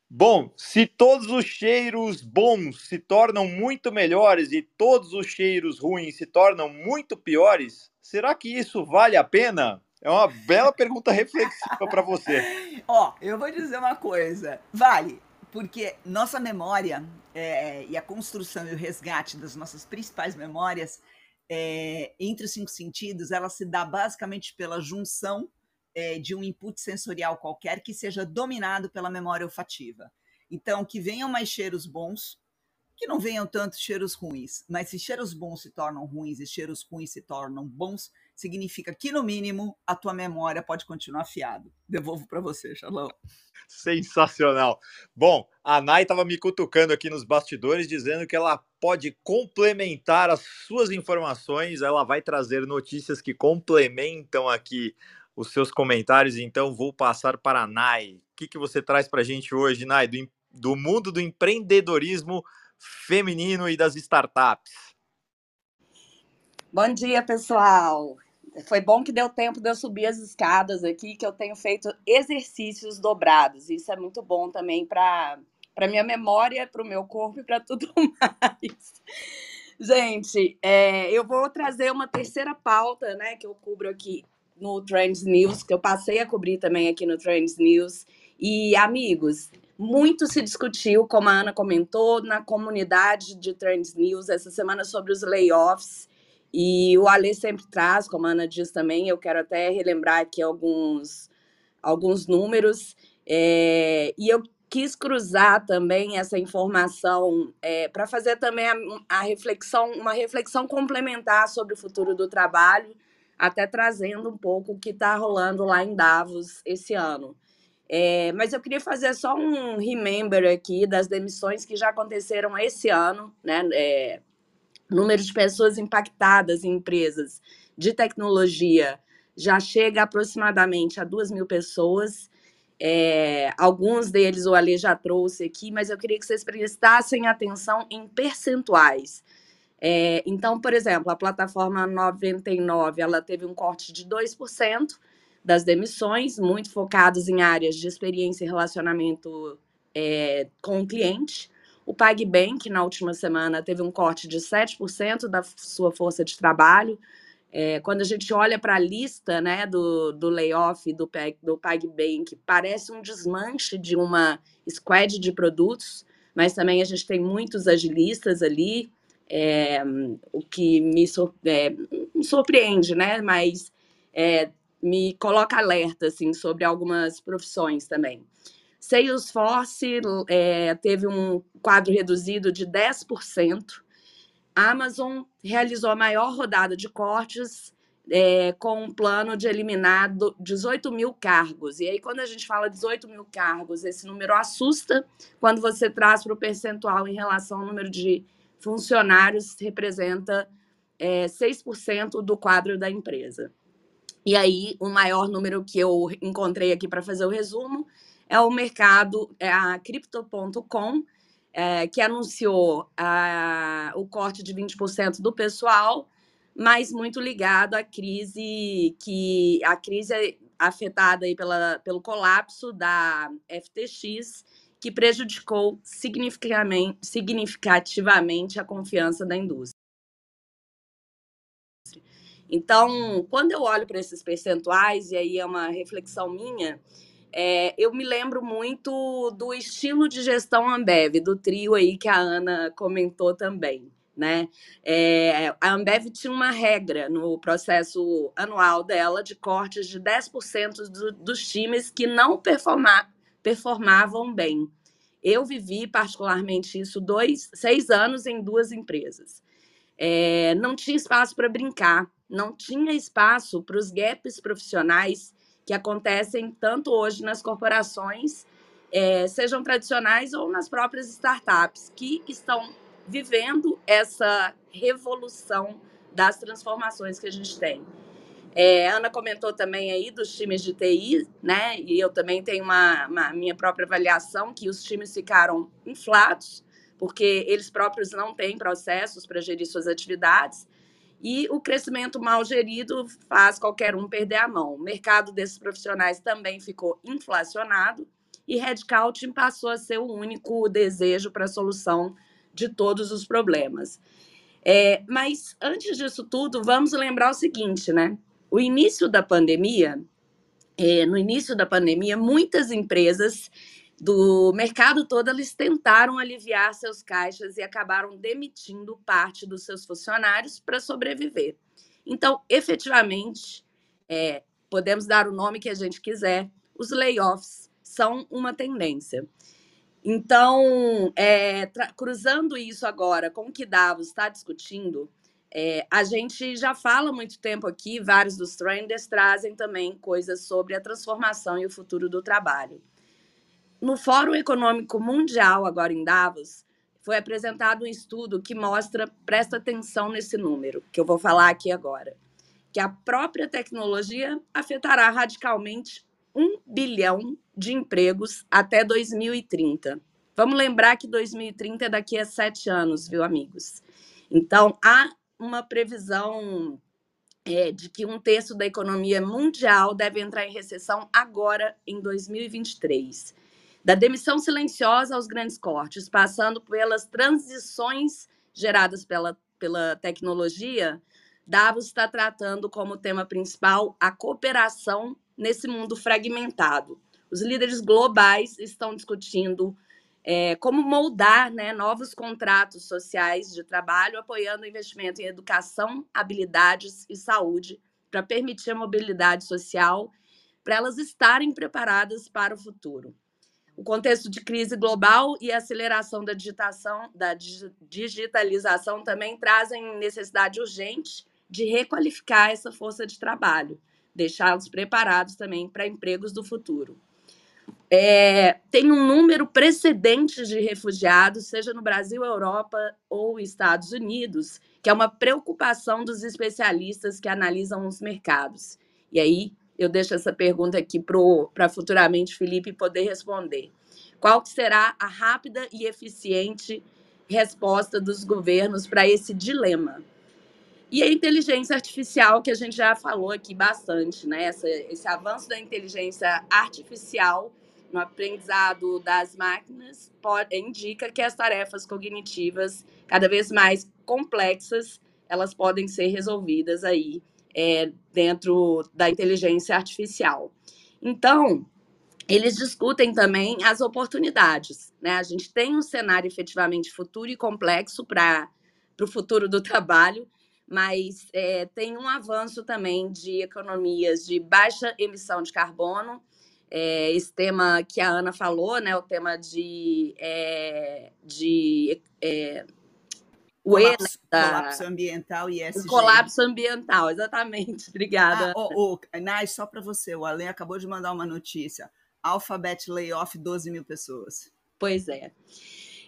Bom, se todos os cheiros bons se tornam muito melhores e todos os cheiros ruins se tornam muito piores, será que isso vale a pena? É uma bela pergunta reflexiva para você. [laughs]
Ó, eu vou dizer uma coisa. Vale, porque nossa memória é, e a construção e o resgate das nossas principais memórias é, entre os cinco sentidos, ela se dá basicamente pela junção é, de um input sensorial qualquer que seja dominado pela memória olfativa. Então, que venham mais cheiros bons, que não venham tantos cheiros ruins, mas se cheiros bons se tornam ruins e cheiros ruins se tornam bons, significa que, no mínimo, a tua memória pode continuar afiado. Devolvo para você, Shalom.
Sensacional. Bom, a Nai estava me cutucando aqui nos bastidores, dizendo que ela pode complementar as suas informações, ela vai trazer notícias que complementam aqui os seus comentários, então vou passar para a Nai. O que, que você traz para a gente hoje, Nai, do, do mundo do empreendedorismo feminino e das startups.
Bom dia, pessoal. Foi bom que deu tempo de eu subir as escadas aqui, que eu tenho feito exercícios dobrados. Isso é muito bom também para para minha memória, para o meu corpo e para tudo [laughs] mais. Gente, é, eu vou trazer uma terceira pauta, né, que eu cubro aqui no Trends News, que eu passei a cobrir também aqui no Trends News. E amigos, muito se discutiu, como a Ana comentou, na comunidade de Trends News essa semana sobre os layoffs. E o Ale sempre traz, como a Ana diz também, eu quero até relembrar aqui alguns, alguns números. É, e eu quis cruzar também essa informação é, para fazer também a, a, reflexão, uma reflexão complementar sobre o futuro do trabalho, até trazendo um pouco o que está rolando lá em Davos esse ano. É, mas eu queria fazer só um remember aqui das demissões que já aconteceram esse ano, né? É, número de pessoas impactadas em empresas de tecnologia já chega aproximadamente a duas mil pessoas. É, alguns deles o Ale já trouxe aqui, mas eu queria que vocês prestassem atenção em percentuais. É, então, por exemplo, a plataforma 99 ela teve um corte de 2%, das demissões, muito focados em áreas de experiência e relacionamento é, com o cliente. O PagBank, na última semana, teve um corte de 7% da sua força de trabalho. É, quando a gente olha para a lista né, do, do layoff do, do PagBank, parece um desmanche de uma squad de produtos, mas também a gente tem muitos agilistas ali, é, o que me, é, me surpreende, né? Mas é, me coloca alerta assim sobre algumas profissões também. Salesforce é, teve um quadro reduzido de 10%. Amazon realizou a maior rodada de cortes é, com um plano de eliminar 18 mil cargos. E aí, quando a gente fala 18 mil cargos, esse número assusta quando você traz para o percentual em relação ao número de funcionários, representa é, 6% do quadro da empresa. E aí, o maior número que eu encontrei aqui para fazer o resumo é o mercado, é a Crypto.com, é, que anunciou a, o corte de 20% do pessoal, mas muito ligado à crise que a crise afetada aí pela, pelo colapso da FTX, que prejudicou significativamente a confiança da indústria. Então, quando eu olho para esses percentuais, e aí é uma reflexão minha, é, eu me lembro muito do estilo de gestão Ambev, do trio aí que a Ana comentou também. Né? É, a Ambev tinha uma regra no processo anual dela de cortes de 10% do, dos times que não performavam bem. Eu vivi particularmente isso dois, seis anos em duas empresas. É, não tinha espaço para brincar, não tinha espaço para os gaps profissionais que acontecem tanto hoje nas corporações, é, sejam tradicionais ou nas próprias startups, que estão vivendo essa revolução das transformações que a gente tem. É, Ana comentou também aí dos times de TI, né? E eu também tenho uma, uma minha própria avaliação que os times ficaram inflados, porque eles próprios não têm processos para gerir suas atividades e o crescimento mal gerido faz qualquer um perder a mão. O mercado desses profissionais também ficou inflacionado e headcount passou a ser o único desejo para a solução de todos os problemas. É, mas antes disso tudo, vamos lembrar o seguinte, né? O início da pandemia, é, no início da pandemia, muitas empresas do mercado todo, eles tentaram aliviar seus caixas e acabaram demitindo parte dos seus funcionários para sobreviver. Então, efetivamente, é, podemos dar o nome que a gente quiser, os layoffs são uma tendência. Então, é, cruzando isso agora com o que Davos está discutindo, é, a gente já fala há muito tempo aqui, vários dos trenders trazem também coisas sobre a transformação e o futuro do trabalho. No Fórum Econômico Mundial, agora em Davos, foi apresentado um estudo que mostra, presta atenção nesse número, que eu vou falar aqui agora, que a própria tecnologia afetará radicalmente um bilhão de empregos até 2030. Vamos lembrar que 2030 é daqui a sete anos, viu, amigos? Então, há uma previsão é, de que um terço da economia mundial deve entrar em recessão agora, em 2023. Da demissão silenciosa aos grandes cortes, passando pelas transições geradas pela, pela tecnologia, Davos está tratando como tema principal a cooperação nesse mundo fragmentado. Os líderes globais estão discutindo é, como moldar né, novos contratos sociais de trabalho, apoiando o investimento em educação, habilidades e saúde para permitir a mobilidade social, para elas estarem preparadas para o futuro. O contexto de crise global e aceleração da, digitação, da digitalização também trazem necessidade urgente de requalificar essa força de trabalho, deixá-los preparados também para empregos do futuro. É, tem um número precedente de refugiados, seja no Brasil, Europa ou Estados Unidos, que é uma preocupação dos especialistas que analisam os mercados. E aí eu deixo essa pergunta aqui para futuramente Felipe poder responder. Qual será a rápida e eficiente resposta dos governos para esse dilema? E a inteligência artificial, que a gente já falou aqui bastante, né? Essa, esse avanço da inteligência artificial no aprendizado das máquinas pode, indica que as tarefas cognitivas, cada vez mais complexas, elas podem ser resolvidas aí é, dentro da inteligência artificial. Então, eles discutem também as oportunidades. Né? A gente tem um cenário efetivamente futuro e complexo para o futuro do [laughs] trabalho, mas é, tem um avanço também de economias de baixa emissão de carbono. É, esse tema que a Ana falou, né, o tema de, é, de é,
o colapso, e, né, colapso ambiental e ESG.
O colapso ambiental, exatamente. [laughs] Obrigada. Ah,
oh, oh, Nai, só para você, o Alen acabou de mandar uma notícia. Alphabet layoff 12 mil pessoas.
Pois é.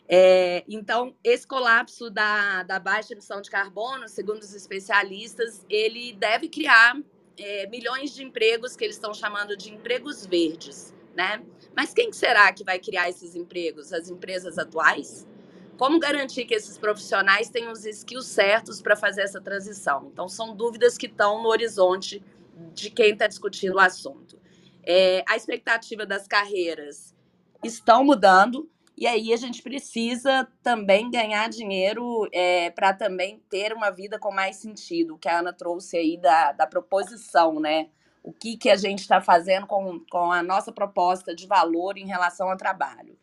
É, então, esse colapso da, da baixa emissão de carbono, segundo os especialistas, ele deve criar é, milhões de empregos que eles estão chamando de empregos verdes, né? Mas quem será que vai criar esses empregos? As empresas atuais? Como garantir que esses profissionais tenham os skills certos para fazer essa transição? Então, são dúvidas que estão no horizonte de quem está discutindo o assunto. É, a expectativa das carreiras estão mudando, e aí a gente precisa também ganhar dinheiro é, para também ter uma vida com mais sentido, que a Ana trouxe aí da, da proposição, né? O que, que a gente está fazendo com, com a nossa proposta de valor em relação ao trabalho.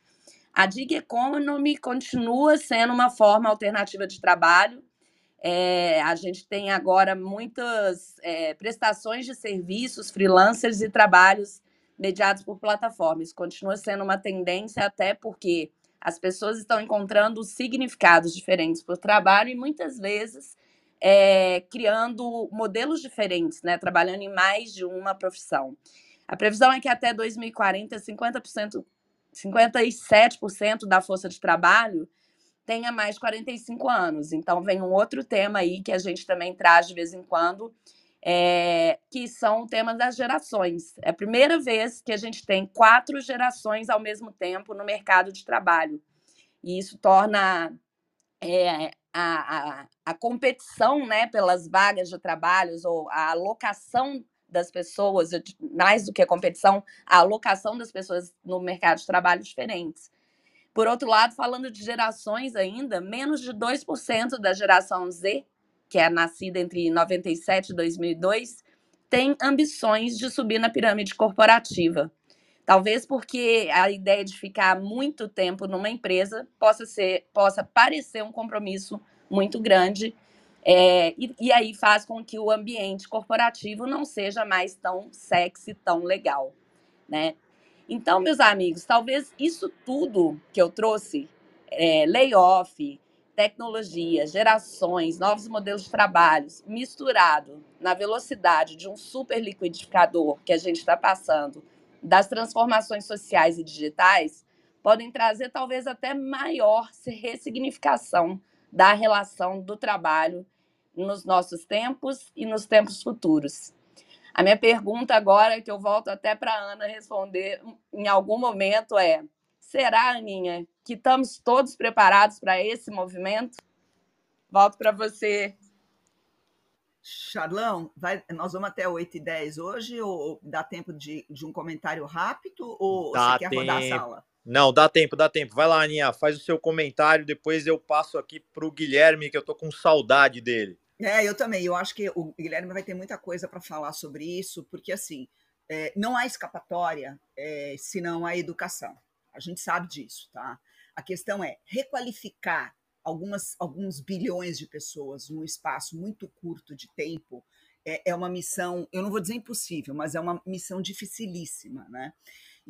A Dig Economy continua sendo uma forma alternativa de trabalho. É, a gente tem agora muitas é, prestações de serviços, freelancers e trabalhos mediados por plataformas. Continua sendo uma tendência, até porque as pessoas estão encontrando significados diferentes para o trabalho e muitas vezes é, criando modelos diferentes, né? trabalhando em mais de uma profissão. A previsão é que até 2040, 50%, 57% da força de trabalho tenha mais de 45 anos. Então, vem um outro tema aí que a gente também traz de vez em quando, é, que são o tema das gerações. É a primeira vez que a gente tem quatro gerações ao mesmo tempo no mercado de trabalho. E isso torna é, a, a, a, competição né, pelas vagas de trabalho ou a alocação das pessoas, mais do que a competição, a alocação das pessoas no mercado de trabalho diferentes. Por outro lado, falando de gerações ainda, menos de 2% da geração Z que é nascida entre 97 e 2002, tem ambições de subir na pirâmide corporativa. Talvez porque a ideia de ficar muito tempo numa empresa possa ser, possa parecer um compromisso muito grande, é, e, e aí faz com que o ambiente corporativo não seja mais tão sexy, tão legal, né? Então, meus amigos, talvez isso tudo que eu trouxe, é, layoff, tecnologia, gerações, novos modelos de trabalhos, misturado na velocidade de um super liquidificador que a gente está passando, das transformações sociais e digitais, podem trazer talvez até maior ressignificação da relação do trabalho nos nossos tempos e nos tempos futuros. A minha pergunta agora, que eu volto até para a Ana responder em algum momento, é: será, Aninha, que estamos todos preparados para esse movimento? Volto para você.
Charlão, vai, nós vamos até 8 e 10 hoje, ou dá tempo de, de um comentário rápido, ou dá você quer tempo. rodar a sala?
Não, dá tempo, dá tempo. Vai lá, Aninha, faz o seu comentário, depois eu passo aqui para o Guilherme, que eu tô com saudade dele.
É, eu também. Eu acho que o Guilherme vai ter muita coisa para falar sobre isso, porque assim é, não há escapatória é, senão a educação. A gente sabe disso, tá? A questão é requalificar algumas, alguns bilhões de pessoas num espaço muito curto de tempo é, é uma missão, eu não vou dizer impossível, mas é uma missão dificilíssima, né?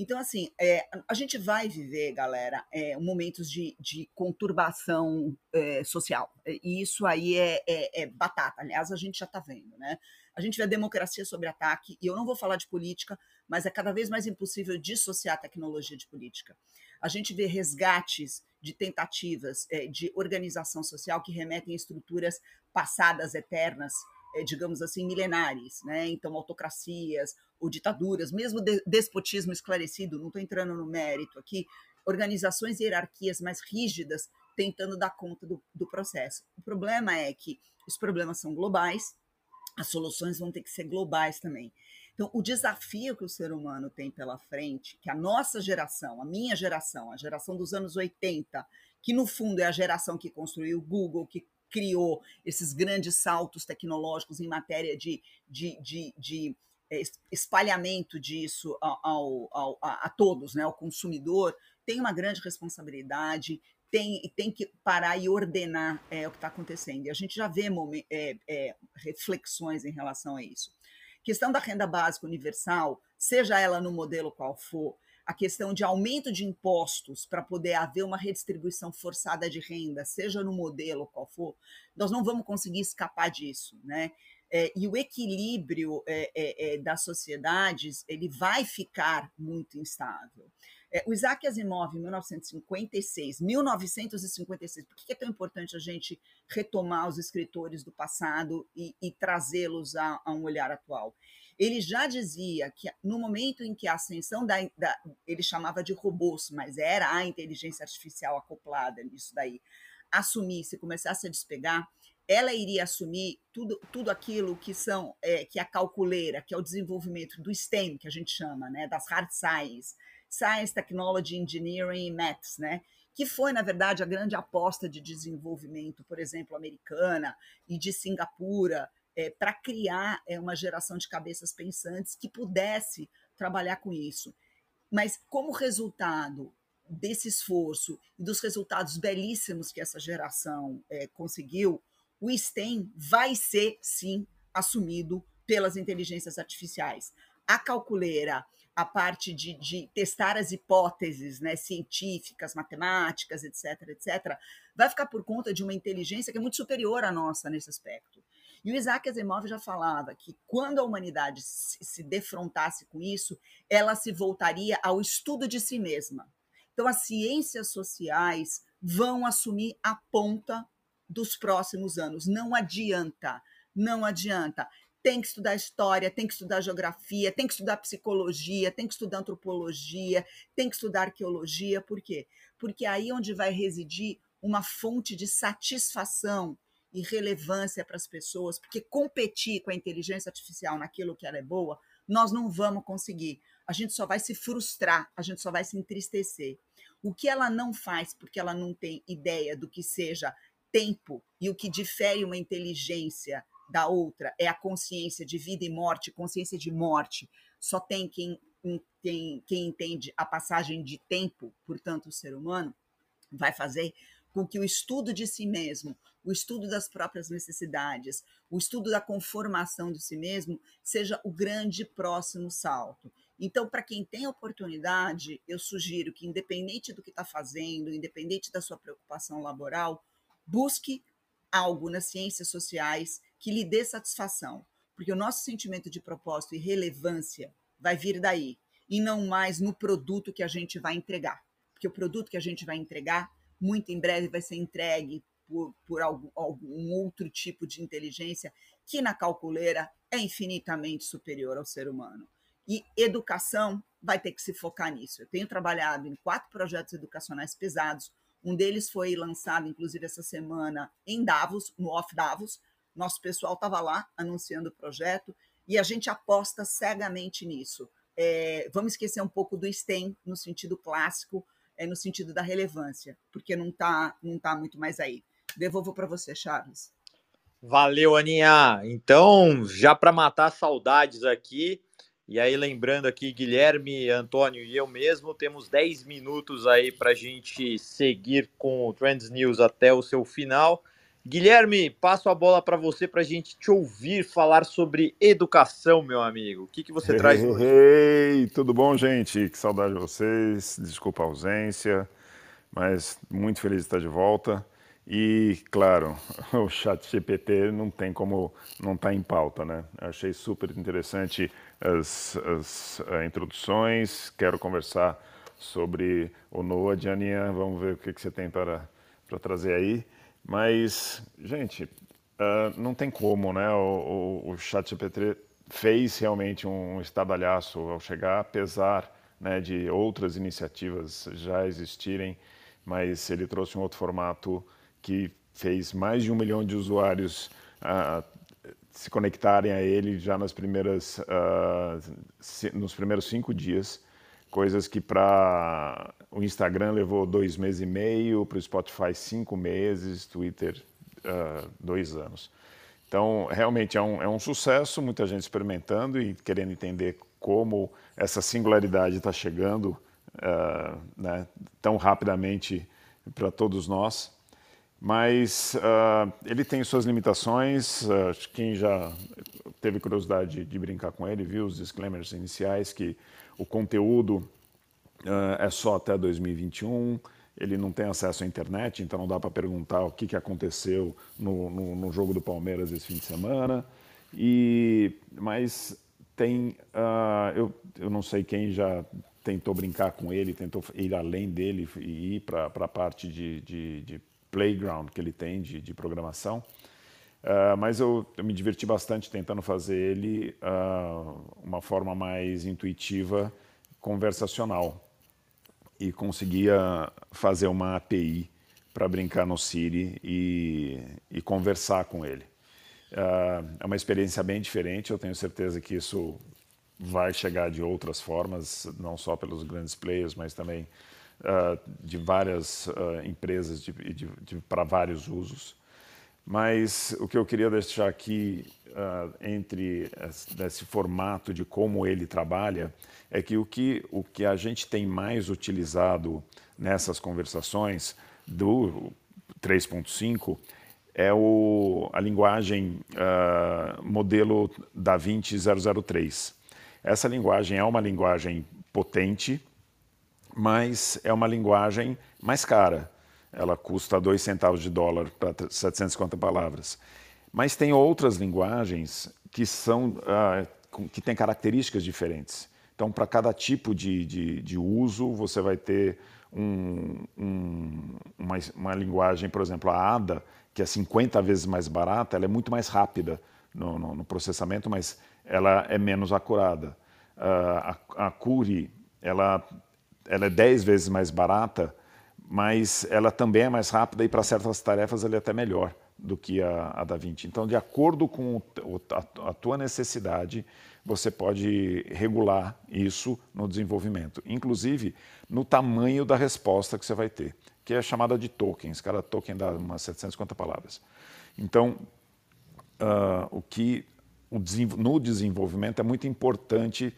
Então, assim, é, a gente vai viver, galera, é, momentos de, de conturbação é, social. E isso aí é, é, é batata. Aliás, a gente já está vendo, né? A gente vê a democracia sobre ataque, e eu não vou falar de política, mas é cada vez mais impossível dissociar tecnologia de política. A gente vê resgates de tentativas é, de organização social que remetem a estruturas passadas, eternas, é, digamos assim, milenares, né? Então, autocracias ou ditaduras, mesmo de, despotismo esclarecido, não estou entrando no mérito aqui, organizações e hierarquias mais rígidas tentando dar conta do, do processo. O problema é que os problemas são globais, as soluções vão ter que ser globais também. Então, o desafio que o ser humano tem pela frente, que a nossa geração, a minha geração, a geração dos anos 80, que no fundo é a geração que construiu o Google, que criou esses grandes saltos tecnológicos em matéria de, de, de, de é, espalhamento disso ao, ao, a, a, todos, né, ao consumidor, tem uma grande responsabilidade, tem, tem que parar e ordenar é, o que está acontecendo. E a gente já vê é, é, reflexões em relação a isso. Questão da renda básica universal, seja ela no modelo qual for, a questão de aumento de impostos para poder haver uma redistribuição forçada de renda, seja no modelo qual for, nós não vamos conseguir escapar disso, né? É, e o equilíbrio é, é, é das sociedades ele vai ficar muito instável. É, o Isaac Asimov, em 1956, 1956, por que é tão importante a gente retomar os escritores do passado e, e trazê-los a, a um olhar atual? Ele já dizia que no momento em que a ascensão da, da, ele chamava de robôs, mas era a inteligência artificial acoplada nisso daí, assumisse, começasse a despegar, ela iria assumir tudo, tudo aquilo que são é, que é a calculeira, que é o desenvolvimento do STEM, que a gente chama, né, das hard science, science, technology, engineering e maths, né, que foi, na verdade, a grande aposta de desenvolvimento, por exemplo, americana e de Singapura, é, para criar é, uma geração de cabeças pensantes que pudesse trabalhar com isso. Mas, como resultado desse esforço e dos resultados belíssimos que essa geração é, conseguiu, o STEM vai ser, sim, assumido pelas inteligências artificiais. A calculeira, a parte de, de, testar as hipóteses né, científicas, matemáticas, etc., etc., vai ficar por conta de uma inteligência que é muito superior à nossa nesse aspecto. E o Isaac Asimov já falava que quando a humanidade se defrontasse com isso, ela se voltaria ao estudo de si mesma. Então, as ciências sociais vão assumir a ponta dos próximos anos. Não adianta, não adianta. Tem que estudar história, tem que estudar geografia, tem que estudar psicologia, tem que estudar antropologia, tem que estudar arqueologia. Por quê? Porque é aí onde vai residir uma fonte de satisfação e relevância para as pessoas, porque competir com a inteligência artificial naquilo que ela é boa, nós não vamos conseguir. A gente só vai se frustrar, a gente só vai se entristecer. O que ela não faz, porque ela não tem ideia do que seja tempo e o que difere uma inteligência da outra é a consciência de vida e morte, consciência de morte. Só tem quem, quem, quem entende a passagem de tempo, portanto, o ser humano, vai fazer com que o estudo de si mesmo, o estudo das próprias necessidades, o estudo da conformação de si mesmo seja o grande próximo salto. Então, para quem tem oportunidade, eu sugiro que, independente do que está fazendo, independente da sua preocupação laboral, busque algo nas ciências sociais que lhe dê satisfação, porque o nosso sentimento de propósito e relevância vai vir daí, e não mais no produto que a gente vai entregar. Porque o produto que a gente vai entregar, muito em breve, vai ser entregue por, por algum, algum outro tipo de inteligência que na calculeira é infinitamente superior ao ser humano. E educação vai ter que se focar nisso. Eu tenho trabalhado em quatro projetos educacionais pesados. Um deles foi lançado, inclusive, essa semana em Davos, no Off Davos. Nosso pessoal estava lá anunciando o projeto e a gente aposta cegamente nisso. É, vamos esquecer um pouco do STEM no sentido clássico, é, no sentido da relevância, porque não está não tá muito mais aí. Devolvo para você, Charles.
Valeu, Aninha. Então, já para matar saudades aqui, e aí, lembrando aqui, Guilherme, Antônio e eu mesmo, temos 10 minutos aí para a gente seguir com o Trends News até o seu final. Guilherme, passo a bola para você para a gente te ouvir falar sobre educação, meu amigo. O que, que você
hey,
traz
hoje? Hey, tudo bom, gente? Que saudade de vocês. Desculpa a ausência, mas muito feliz de estar de volta. E, claro, [laughs] o chat GPT não tem como não estar tá em pauta, né? Achei super interessante as, as uh, introduções, quero conversar sobre o NOAA, Janinha, vamos ver o que, que você tem para, para trazer aí. Mas, gente, uh, não tem como, né? O, o, o chat GPT fez realmente um estadalhaço ao chegar, apesar né, de outras iniciativas já existirem, mas ele trouxe um outro formato que fez mais de um milhão de usuários uh, se conectarem a ele já nas primeiras, uh, nos primeiros cinco dias, coisas que para o Instagram levou dois meses e meio, para o Spotify cinco meses, Twitter uh, dois anos. Então, realmente é um, é um sucesso, muita gente experimentando e querendo entender como essa singularidade está chegando uh, né, tão rapidamente para todos nós mas uh, ele tem suas limitações. Quem já teve curiosidade de brincar com ele viu os disclaimers iniciais que o conteúdo uh, é só até 2021. Ele não tem acesso à internet, então não dá para perguntar o que, que aconteceu no, no, no, jogo do Palmeiras esse fim de semana. E mas tem, eu, eu não sei quem já tentou brincar com ele, tentou ir além dele e ir para a parte de, de, de playground que ele tem de, de programação. Uh, mas eu, eu, me diverti bastante tentando fazer ele uh, uma forma mais intuitiva, conversacional. E conseguia fazer uma API para brincar no Siri e, e, conversar com ele. Uh, é uma experiência bem diferente, eu tenho certeza que isso vai chegar de outras formas, não só pelos grandes players, mas também de várias empresas para vários usos. Mas o que eu queria deixar aqui uh, entre esse formato de como ele trabalha é que o que, o que a gente tem mais utilizado nessas conversações do 3.5 é o, a linguagem uh, modelo DaVinci 003. Essa linguagem é uma linguagem potente, mas é uma linguagem mais cara. Ela custa 2 centavos de dólar para 750 palavras. Mas tem outras linguagens que são uh, que têm características diferentes. Então, para cada tipo de, de, de, uso, você vai ter um, um, uma, uma, linguagem, por exemplo, a ADA, que é 50 vezes mais barata, ela é muito mais rápida no, no, no processamento, mas ela é menos acurada. Uh, a, a Curi, ela ela é 10 vezes mais barata, mas ela também é mais rápida e para certas tarefas ela é até melhor do que a, a DaVinci. Então, de acordo com o, a, a tua necessidade, você pode regular isso no desenvolvimento, inclusive no tamanho da resposta que você vai ter, que é chamada de tokens. Cada token dá umas 750 palavras. Então, uh, o que o, no desenvolvimento é muito importante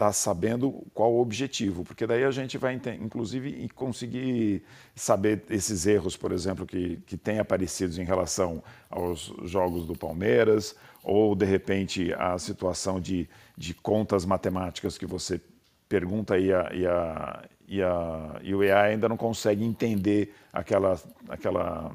está sabendo qual o objetivo, porque daí a gente vai, inclusive, conseguir saber esses erros, por exemplo, que, que têm aparecido em relação aos jogos do Palmeiras, ou, de repente, a situação de, de contas matemáticas que você pergunta e, a, e, a, e, a, e o AI ainda não consegue entender aquela, aquela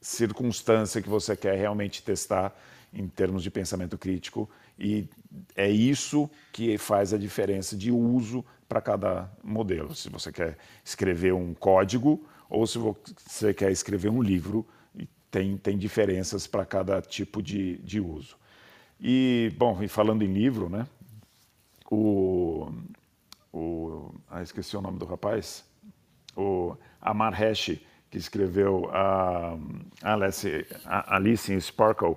circunstância que você quer realmente testar em termos de pensamento crítico. E é isso que faz a diferença de uso para cada modelo. Se você quer escrever um código ou se você quer escrever um livro, tem, tem diferenças para cada tipo de, de uso. E, bom, e falando em livro, né? O, o, ah, esqueci o nome do rapaz, o Amar Hesh, que escreveu a, Alice, a Alice in Sparkle,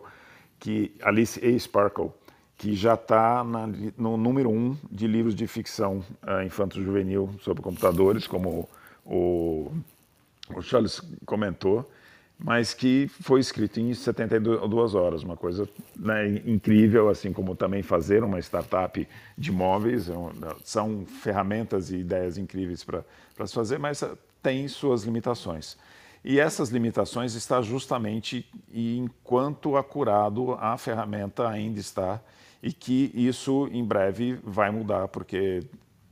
que Alice A. Sparkle, que já está no número um de livros de ficção uh, infanto-juvenil sobre computadores, como o, o Charles comentou, mas que foi escrito em 72 horas, uma coisa né, incrível, assim como também fazer uma startup de móveis, é são ferramentas e ideias incríveis para se fazer, mas tem suas limitações. E essas limitações estão justamente enquanto acurado a ferramenta ainda está e que isso em breve vai mudar, porque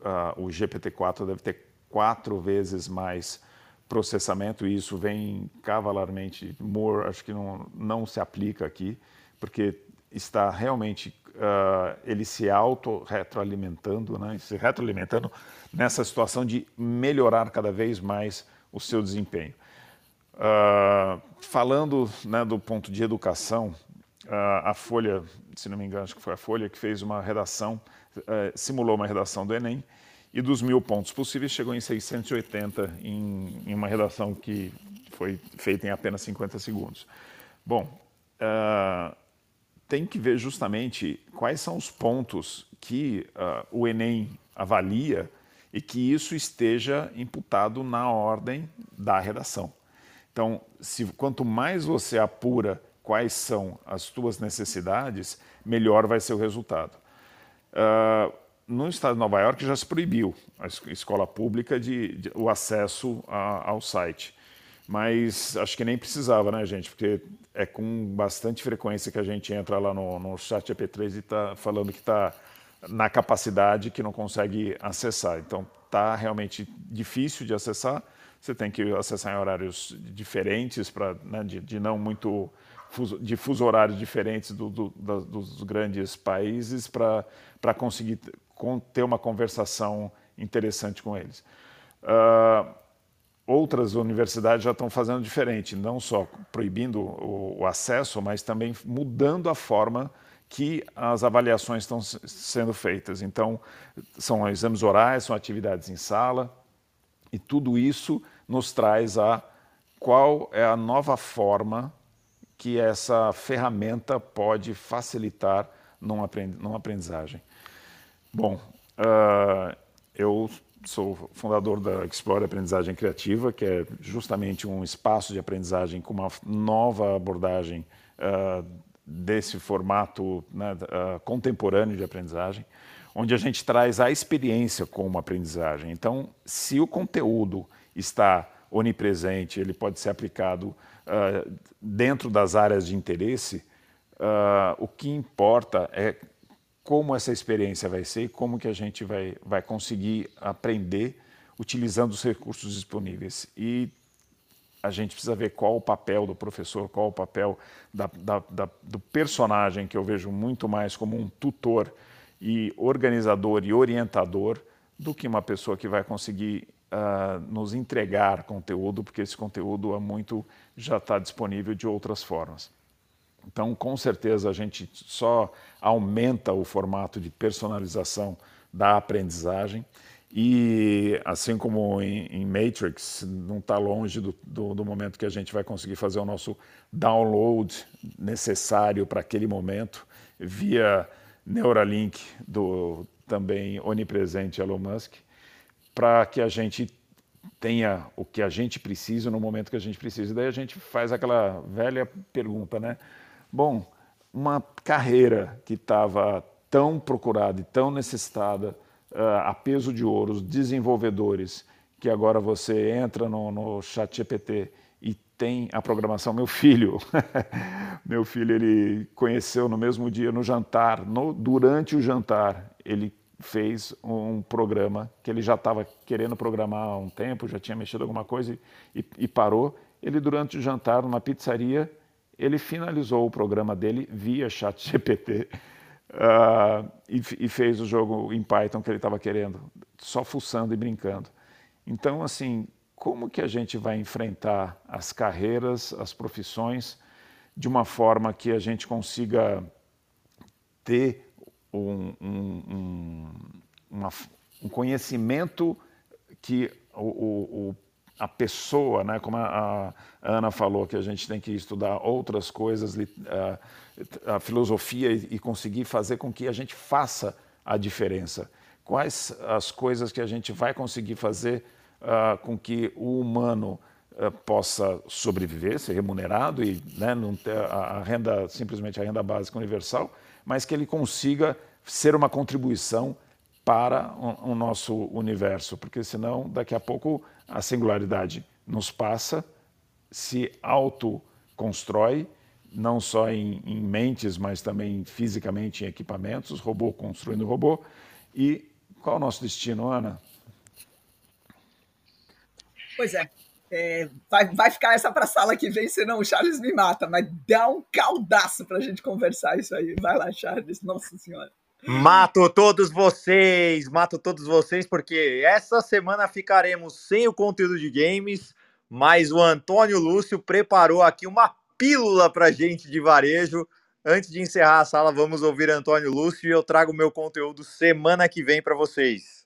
uh, o GPT-4 deve ter quatro vezes mais processamento, e isso vem cavalarmente, Moore acho que não, não se aplica aqui, porque está realmente, uh, ele se auto-retroalimentando, né, se retroalimentando nessa situação de melhorar cada vez mais o seu desempenho. Uh, falando né, do ponto de educação, uh, a Folha, se não me engano, acho que foi a Folha que fez uma redação, simulou uma redação do Enem, e dos mil pontos possíveis chegou em 680 em, em uma redação que foi feita em apenas 50 segundos. Bom, uh, tem que ver justamente quais são os pontos que uh, o Enem avalia e que isso esteja imputado na ordem da redação. Então, se, quanto mais você apura quais são as suas necessidades, melhor vai ser o resultado. Uh, no estado de Nova York já se proibiu a escola pública de, de o acesso a, ao site. Mas acho que nem precisava, né, gente? Porque é com bastante frequência que a gente entra lá no, no chat EP3 e está falando que está na capacidade que não consegue acessar. Então, está realmente difícil de acessar. Você tem que acessar em horários diferentes, pra, né, de, de não muito de fuso diferentes do, do, dos grandes países para conseguir ter uma conversação interessante com eles. Uh, outras universidades já estão fazendo diferente, não só proibindo o, o, acesso, mas também mudando a forma que as avaliações estão sendo feitas. Então, são exames orais, são atividades em sala, e tudo isso nos traz a qual é a nova forma que essa ferramenta pode facilitar numa aprendizagem. Bom, uh, eu sou fundador da Explore Aprendizagem Criativa, que é justamente um espaço de aprendizagem com uma nova abordagem uh, desse formato né, uh, contemporâneo de aprendizagem, onde a gente traz a experiência como aprendizagem. Então, se o conteúdo está onipresente, ele pode ser aplicado uh, dentro das áreas de interesse, uh, o que importa é como essa experiência vai ser e como que a gente vai, vai conseguir aprender utilizando os recursos disponíveis. E a gente precisa ver qual o papel do professor, qual o papel da, da, da, do personagem, que eu vejo muito mais como um tutor e organizador e orientador, do que uma pessoa que vai conseguir uh, nos entregar conteúdo, porque esse conteúdo há muito já está disponível de outras formas. Então, com certeza, a gente só aumenta o formato de personalização da aprendizagem e, assim como em, em Matrix, não está longe do, do, do, momento que a gente vai conseguir fazer o nosso download necessário para aquele momento via Neuralink do também onipresente Elon Musk para que a gente tenha o que a gente precisa no momento que a gente precisa. E daí a gente faz aquela velha pergunta, né? Bom, uma carreira que estava tão procurada e tão necessitada, uh, a peso de ouro, os desenvolvedores, que agora você entra no, no chat GPT e tem a programação. Meu filho, [laughs] meu filho, ele conheceu no mesmo dia, no jantar, no, durante o jantar, ele fez um programa que ele já estava querendo programar há um tempo, já tinha mexido alguma coisa e, e, parou. Ele, durante o jantar, numa pizzaria, ele finalizou o programa dele via chat GPT uh, [laughs] e, e, fez o jogo em Python que ele estava querendo, só fuçando e brincando. Então, assim, como que a gente vai enfrentar as carreiras, as profissões, de uma forma que a gente consiga ter um, um, um, uma, um conhecimento que o, o, a pessoa, né, como a, a, Ana falou, que a gente tem que estudar outras coisas, a, a filosofia e, e conseguir fazer com que a gente faça a diferença. Quais as coisas que a gente vai conseguir fazer uh, com que o humano uh, possa sobreviver, ser remunerado e né, ter a, renda, simplesmente a renda básica universal, mas que ele consiga ser uma contribuição para o, nosso universo, porque senão daqui a pouco a singularidade nos passa, se autoconstrói, não só em, em, mentes, mas também fisicamente em equipamentos, robô construindo robô. E qual é o nosso destino, Ana?
Pois é. É vai, vai ficar essa para a sala que vem, senão o Charles me mata, mas dá um caldaço para a gente conversar isso aí. Vai lá, Charles, nossa senhora.
Mato todos vocês, mato todos vocês, porque essa semana ficaremos sem o conteúdo de games, mas o Antônio Lúcio preparou aqui uma pílula para gente de varejo. Antes de encerrar a sala, vamos ouvir Antônio Lúcio e eu trago meu conteúdo semana que vem para vocês.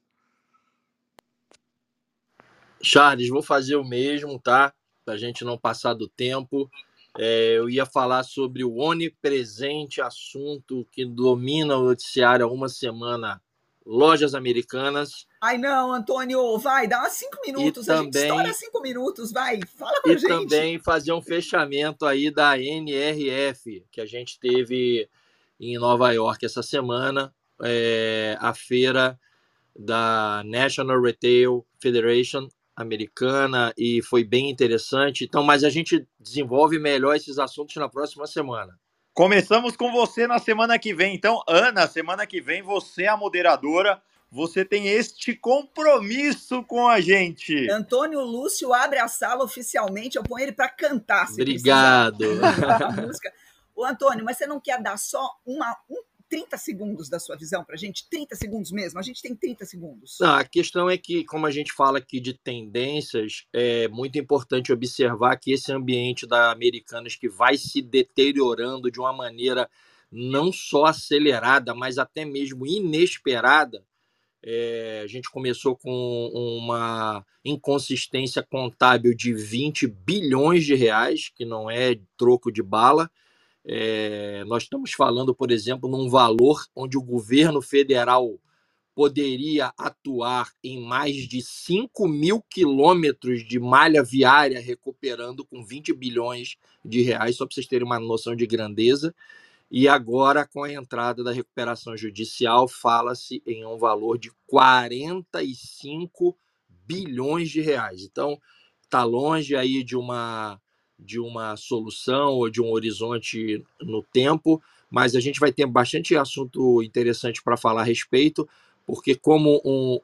Charles, vou fazer o mesmo, tá? Para a gente não passar do tempo. É, eu ia falar sobre o onipresente assunto que domina o noticiário há uma semana: lojas americanas.
Ai, não, Antônio, vai, dá uns cinco minutos. E a também, gente estoura cinco minutos, vai, fala pra
e
gente.
E também fazer um fechamento aí da NRF, que a gente teve em Nova York essa semana, é, a feira da National Retail Federation, americana e foi bem interessante. Então, mas a gente desenvolve melhor esses assuntos na próxima semana.
Começamos com você na semana que vem. Então, Ana, semana que vem você é a moderadora. Você tem este compromisso com a gente.
Antônio Lúcio abre a sala oficialmente. Eu ponho ele para cantar.
Obrigado. [laughs]
O Antônio, mas você não quer dar só uma, um 30 segundos da sua visão para a gente? 30 segundos mesmo? A gente tem 30 segundos.
Não, a questão é que, como a gente fala aqui de tendências, é muito importante observar que esse ambiente da Americanas que vai se deteriorando de uma maneira não só acelerada, mas até mesmo inesperada. É, a gente começou com uma inconsistência contábil de 20 bilhões de reais, que não é troco de bala é, nós estamos falando, por exemplo, num valor onde o governo federal poderia atuar em mais de 5 mil quilômetros de malha viária, recuperando com 20 bilhões de reais, só para vocês terem uma noção de grandeza. E agora, com a entrada da recuperação judicial, fala-se em um valor de 45 bilhões de reais. Então, está longe aí de uma de uma solução ou de um horizonte no tempo, mas a gente vai ter bastante assunto interessante para falar a respeito, porque como um,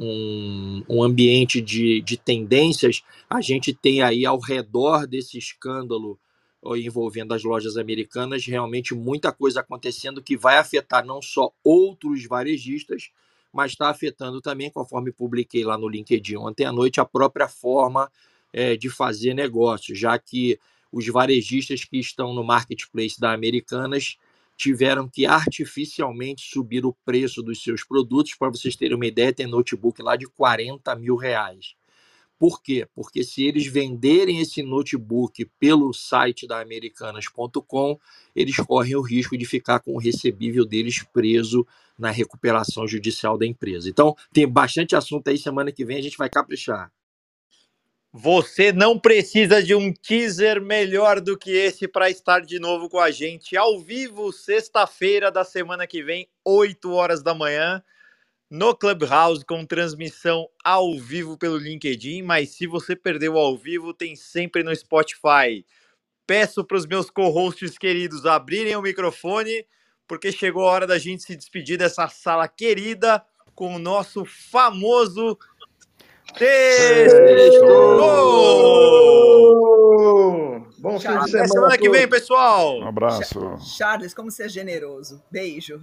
um, um, ambiente de, de tendências, a gente tem aí ao redor desse escândalo envolvendo as lojas americanas, realmente muita coisa acontecendo que vai afetar não só outros varejistas, mas está afetando também, conforme publiquei lá no LinkedIn ontem à noite, a própria forma é, de fazer negócio, já que os varejistas que estão no marketplace da Americanas tiveram que artificialmente subir o preço dos seus produtos. Para vocês terem uma ideia, tem notebook lá de 40 mil reais. Por quê? Porque se eles venderem esse notebook pelo site da Americanas.com, eles correm o risco de ficar com o recebível deles preso na recuperação judicial da empresa. Então, tem bastante assunto aí. Semana que vem a gente vai caprichar.
Você não precisa de um teaser melhor do que esse para estar de novo com a gente ao vivo, sexta-feira da semana que vem, 8 horas da manhã, no Clubhouse, com transmissão ao vivo pelo LinkedIn. Mas se você perdeu ao vivo, tem sempre no Spotify. Peço para os meus co-hosts queridos abrirem o microfone porque chegou a hora da gente se despedir dessa sala querida com o nosso famoso Sextou!
Bom fim de semana.
Até semana que vem, pessoal!
Um abraço.
Charles, como ser generoso. Beijo.